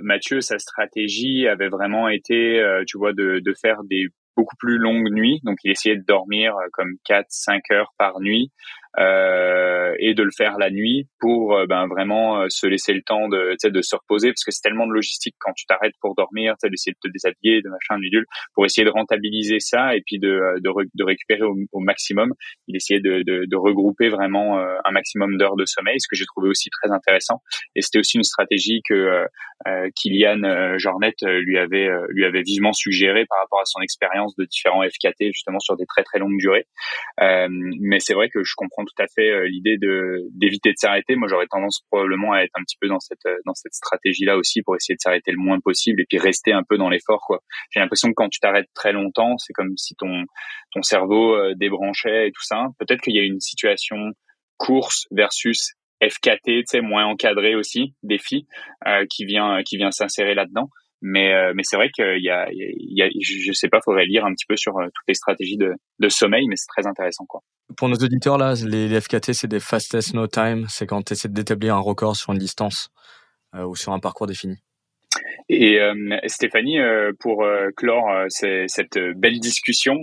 Mathieu, sa stratégie avait vraiment été, tu vois, de, de faire des beaucoup plus longues nuits. Donc il essayait de dormir comme 4-5 heures par nuit euh, et de le faire la nuit pour euh, ben vraiment euh, se laisser le temps de de se reposer parce que c'est tellement de logistique quand tu t'arrêtes pour dormir, tu d'essayer de te déshabiller, de machin, de bidule, pour essayer de rentabiliser ça et puis de euh, de, de récupérer au, au, maximum. Il essayait de, de, de regrouper vraiment un maximum d'heures de sommeil, ce que j'ai trouvé aussi très intéressant. Et c'était aussi une stratégie que euh, Kylian Jornet lui avait lui avait vivement suggéré par rapport à son expérience de différents FKT justement sur des très très longues durées. mais c'est vrai que je comprends tout à fait euh, l'idée de d'éviter de s'arrêter. Moi, j'aurais tendance probablement à être un petit peu dans cette euh, dans cette stratégie-là aussi pour essayer de s'arrêter le moins possible et puis rester un peu dans l'effort. J'ai l'impression que quand tu t'arrêtes très longtemps, c'est comme si ton ton cerveau euh, débranchait et tout ça. Peut-être qu'il y a une situation course versus FKT, tu sais, moins encadré aussi, défi, qui vient qui vient s'insérer là-dedans. Mais, euh, mais c'est vrai qu'il y a, il y a, je sais pas, faudrait lire un petit peu sur euh, toutes les stratégies de, de sommeil, mais c'est très intéressant, quoi. Pour nos auditeurs, là, les, FKT, c'est des fastest no time. C'est quand tu essaies d'établir un record sur une distance euh, ou sur un parcours défini. Et Stéphanie, pour clore cette belle discussion,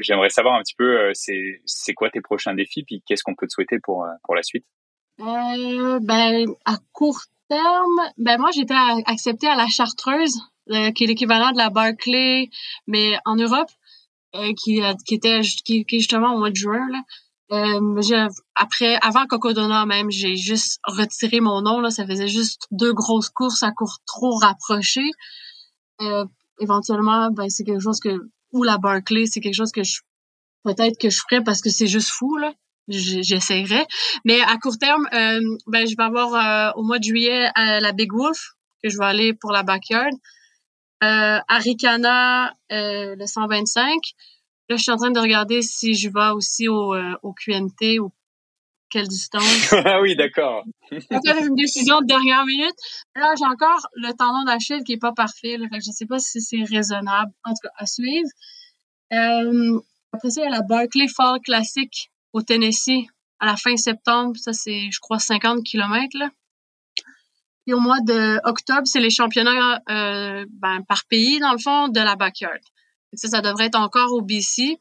j'aimerais savoir un petit peu, c'est quoi tes prochains défis, puis qu'est-ce qu'on peut te souhaiter pour pour la suite? Ben à court terme, ben moi j'étais acceptée à la Chartreuse, euh, qui est l'équivalent de la Barclay, mais en Europe, euh, qui, euh, qui était qui, qui, justement au mois de juin. Là. Euh, après, avant Cocodona même, j'ai juste retiré mon nom. Là, ça faisait juste deux grosses courses à court trop rapprochées. éventuellement, ben c'est quelque chose que ou la Barclay, c'est quelque chose que je peut-être que je ferais parce que c'est juste fou là j'essaierai. Mais à court terme, euh, ben, je vais avoir euh, au mois de juillet à la Big Wolf, que je vais aller pour la backyard. Euh, Arikana, euh, le 125. Là, je suis en train de regarder si je vais aussi au, euh, au QNT ou quelle distance. ah oui, d'accord. une décision de dernière minute. Là, j'ai encore le tendon d'Achille qui est pas parfait. Là, fait que je sais pas si c'est raisonnable, en tout cas, à suivre. Euh, après ça, il y a la Barclay Fall Classic au Tennessee à la fin septembre. Ça, c'est, je crois, 50 km. Et au mois d'octobre, c'est les championnats euh, ben, par pays, dans le fond, de la backyard. Ça, ça devrait être encore au BC.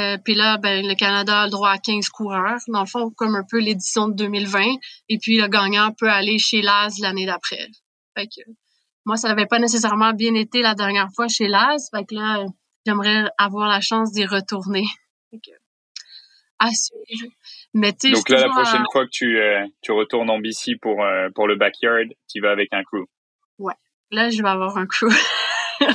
Euh, puis là, ben, le Canada a le droit à 15 coureurs, dans le fond, comme un peu l'édition de 2020. Et puis le gagnant peut aller chez Laz l'année d'après. Fait moi, ça n'avait pas nécessairement bien été la dernière fois chez Laz. Fait là, j'aimerais avoir la chance d'y retourner. Suivre. Mais Donc là, la prochaine fois que tu, euh, tu retournes en BC pour, euh, pour le backyard, tu vas avec un crew. Ouais. Là, je vais avoir un crew. ouais,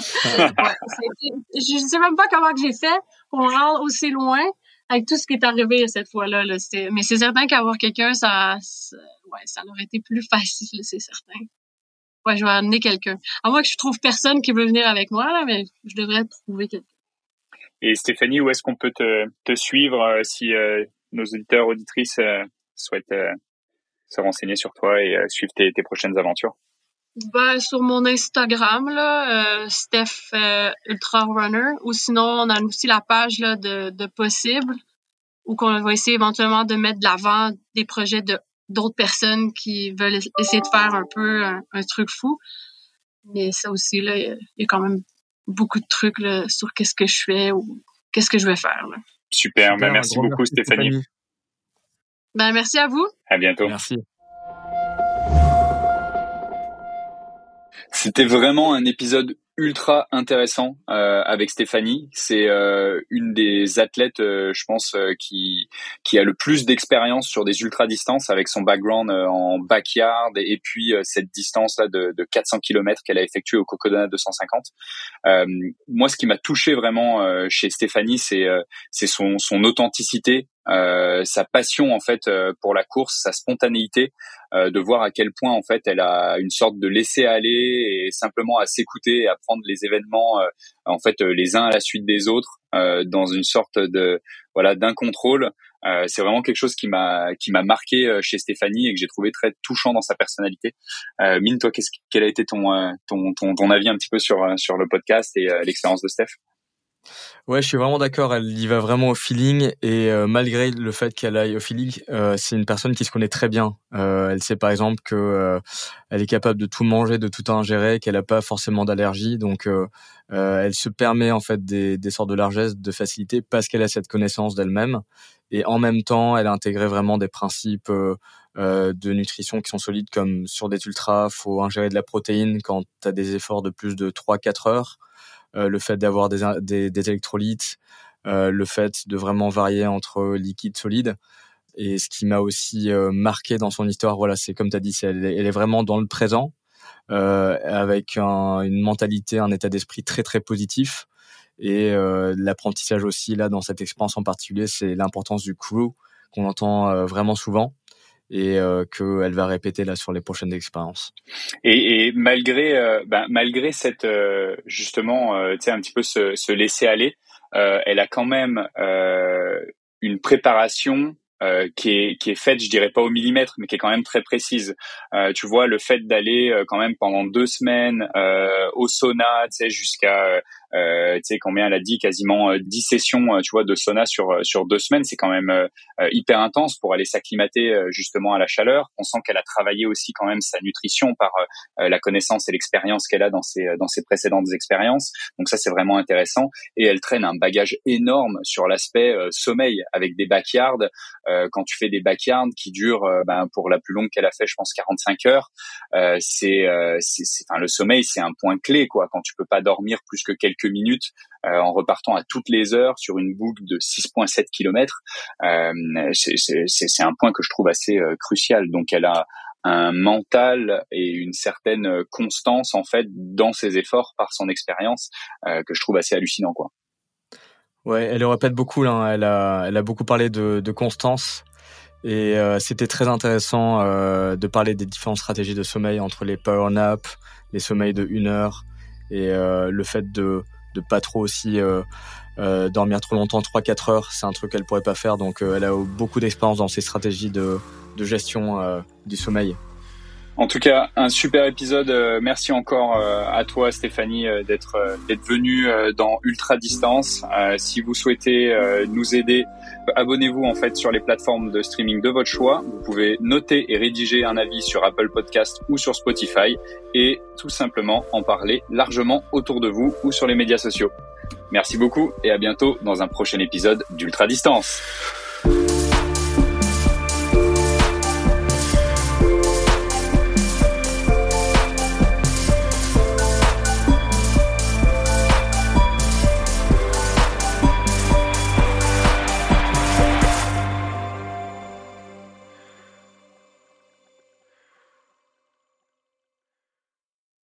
je sais même pas comment que j'ai fait pour me rendre aussi loin avec tout ce qui est arrivé cette fois-là. Là, mais c'est certain qu'avoir quelqu'un, ça, ça, ouais, ça aurait été plus facile, c'est certain. Ouais, je vais amener quelqu'un. À moins que je trouve personne qui veut venir avec moi, là, mais je devrais trouver quelqu'un. Et Stéphanie, où est-ce qu'on peut te, suivre euh, si euh, nos auditeurs, auditrices euh, souhaitent se renseigner sur toi et suivre tes, prochaines aventures? Ben, sur mon Instagram, là, Steph Ultra Runner, ou sinon on a aussi la page là, de, Possible, où on va essayer éventuellement de mettre de l'avant des projets de d'autres personnes qui veulent essayer de faire un peu un, truc fou. Mais ça aussi, là, il y, a quand même beaucoup de trucs là, sur qu'est-ce que je fais ou qu'est-ce que je vais faire. Là. Super, ben, merci beaucoup Stéphanie. Ben, merci à vous. À bientôt. Merci. C'était vraiment un épisode ultra intéressant euh, avec Stéphanie. C'est euh, une des athlètes, euh, je pense, euh, qui qui a le plus d'expérience sur des ultra distances avec son background euh, en backyard et, puis cette distance là de, de 400 km qu'elle a effectuée au Cocodona 250. moi, ce qui m'a touché vraiment chez Stéphanie, c'est c'est son son authenticité, euh, sa passion en fait pour la course, sa spontanéité, euh, de voir à quel point en fait elle a une sorte de laisser aller et simplement à s'écouter à prendre les événements euh, en fait euh, les uns à la suite des autres dans une sorte de voilà d'un contrôle. c'est vraiment quelque chose qui m'a qui m'a marqué chez Stéphanie et que j'ai trouvé très touchant dans sa personnalité. Mine, toi, qu'est-ce quel a été ton, ton ton ton avis un petit peu sur sur le podcast et l'expérience de Steph? Ouais, je suis vraiment d'accord. Elle y va vraiment au feeling et euh, malgré le fait qu'elle aille au feeling, euh, c'est une personne qui se connaît très bien. Euh, elle sait par exemple que elle est capable de tout manger, de tout ingérer, qu'elle n'a pas forcément d'allergie, donc elle se permet en fait des, sortes de largesse, de facilité parce qu'elle a cette connaissance d'elle-même et en même temps, elle a intégré vraiment des principes de nutrition qui sont solides comme sur des ultras, faut ingérer de la protéine quand tu as des efforts de plus de 3-4 heures. Euh, le fait d'avoir des, des, des, électrolytes, euh, le fait de vraiment varier entre liquide, solide. Et ce qui m'a aussi euh, marqué dans son histoire, voilà, c'est comme tu as dit, elle, elle, est vraiment dans le présent, euh, avec un, une mentalité, un état d'esprit très très positif. Et euh, l'apprentissage aussi, là, dans cette expérience en particulier, c'est l'importance du crew qu'on entend vraiment souvent et euh, qu'elle va répéter là sur les prochaines expériences. Et, et malgré, euh, ben, malgré cette euh, justement, euh, tu sais, un petit peu se, se laisser aller, elle a quand même une préparation euh, qui est qui est faite, je dirais pas au millimètre, mais qui est quand même très précise. Euh, tu vois, le fait d'aller quand même pendant deux semaines au sauna, tu sais, jusqu'à euh, tu sais combien elle a dit quasiment 10 euh, sessions euh, tu vois de sauna sur euh, sur deux semaines c'est quand même hyper intense pour aller s'acclimater justement à la chaleur. On sent qu'elle a travaillé aussi quand même sa nutrition par la connaissance et l'expérience qu'elle a dans ses dans ses précédentes expériences. Donc ça c'est vraiment intéressant. Et elle traîne un bagage énorme sur l'aspect sommeil avec des backyards. Quand tu fais des backyards qui durent ben, pour la plus longue qu'elle a fait je pense 45 heures c'est c'est enfin le sommeil c'est un point clé quoi quand tu peux pas dormir plus que quelques minutes euh, en repartant à toutes les heures sur une boucle de 6,7 km. Euh, c'est un point que je trouve assez euh, crucial. Donc elle a un mental et une certaine constance en fait dans ses efforts par son expérience que je trouve assez hallucinant quoi. Ouais, elle le répète beaucoup là. Elle a, elle a beaucoup parlé de, constance et c'était très intéressant de parler des différentes stratégies de sommeil entre les power nap, les sommeils de une heure, Et le fait de de pas trop aussi dormir trop longtemps, 3-4 heures, c'est un truc qu'elle pourrait pas faire. Donc elle a beaucoup d'expérience dans ses stratégies de, de gestion du sommeil. En tout cas, un super épisode. Euh, merci encore euh, à toi, Stéphanie, euh, d'être venue dans Ultra Distance. si vous souhaitez nous aider, abonnez-vous en fait sur les plateformes de streaming de votre choix. Vous pouvez noter et rédiger un avis sur Apple Podcast ou sur Spotify et tout simplement en parler largement autour de vous ou sur les médias sociaux. Merci beaucoup et à bientôt dans un prochain épisode d'Ultra Distance.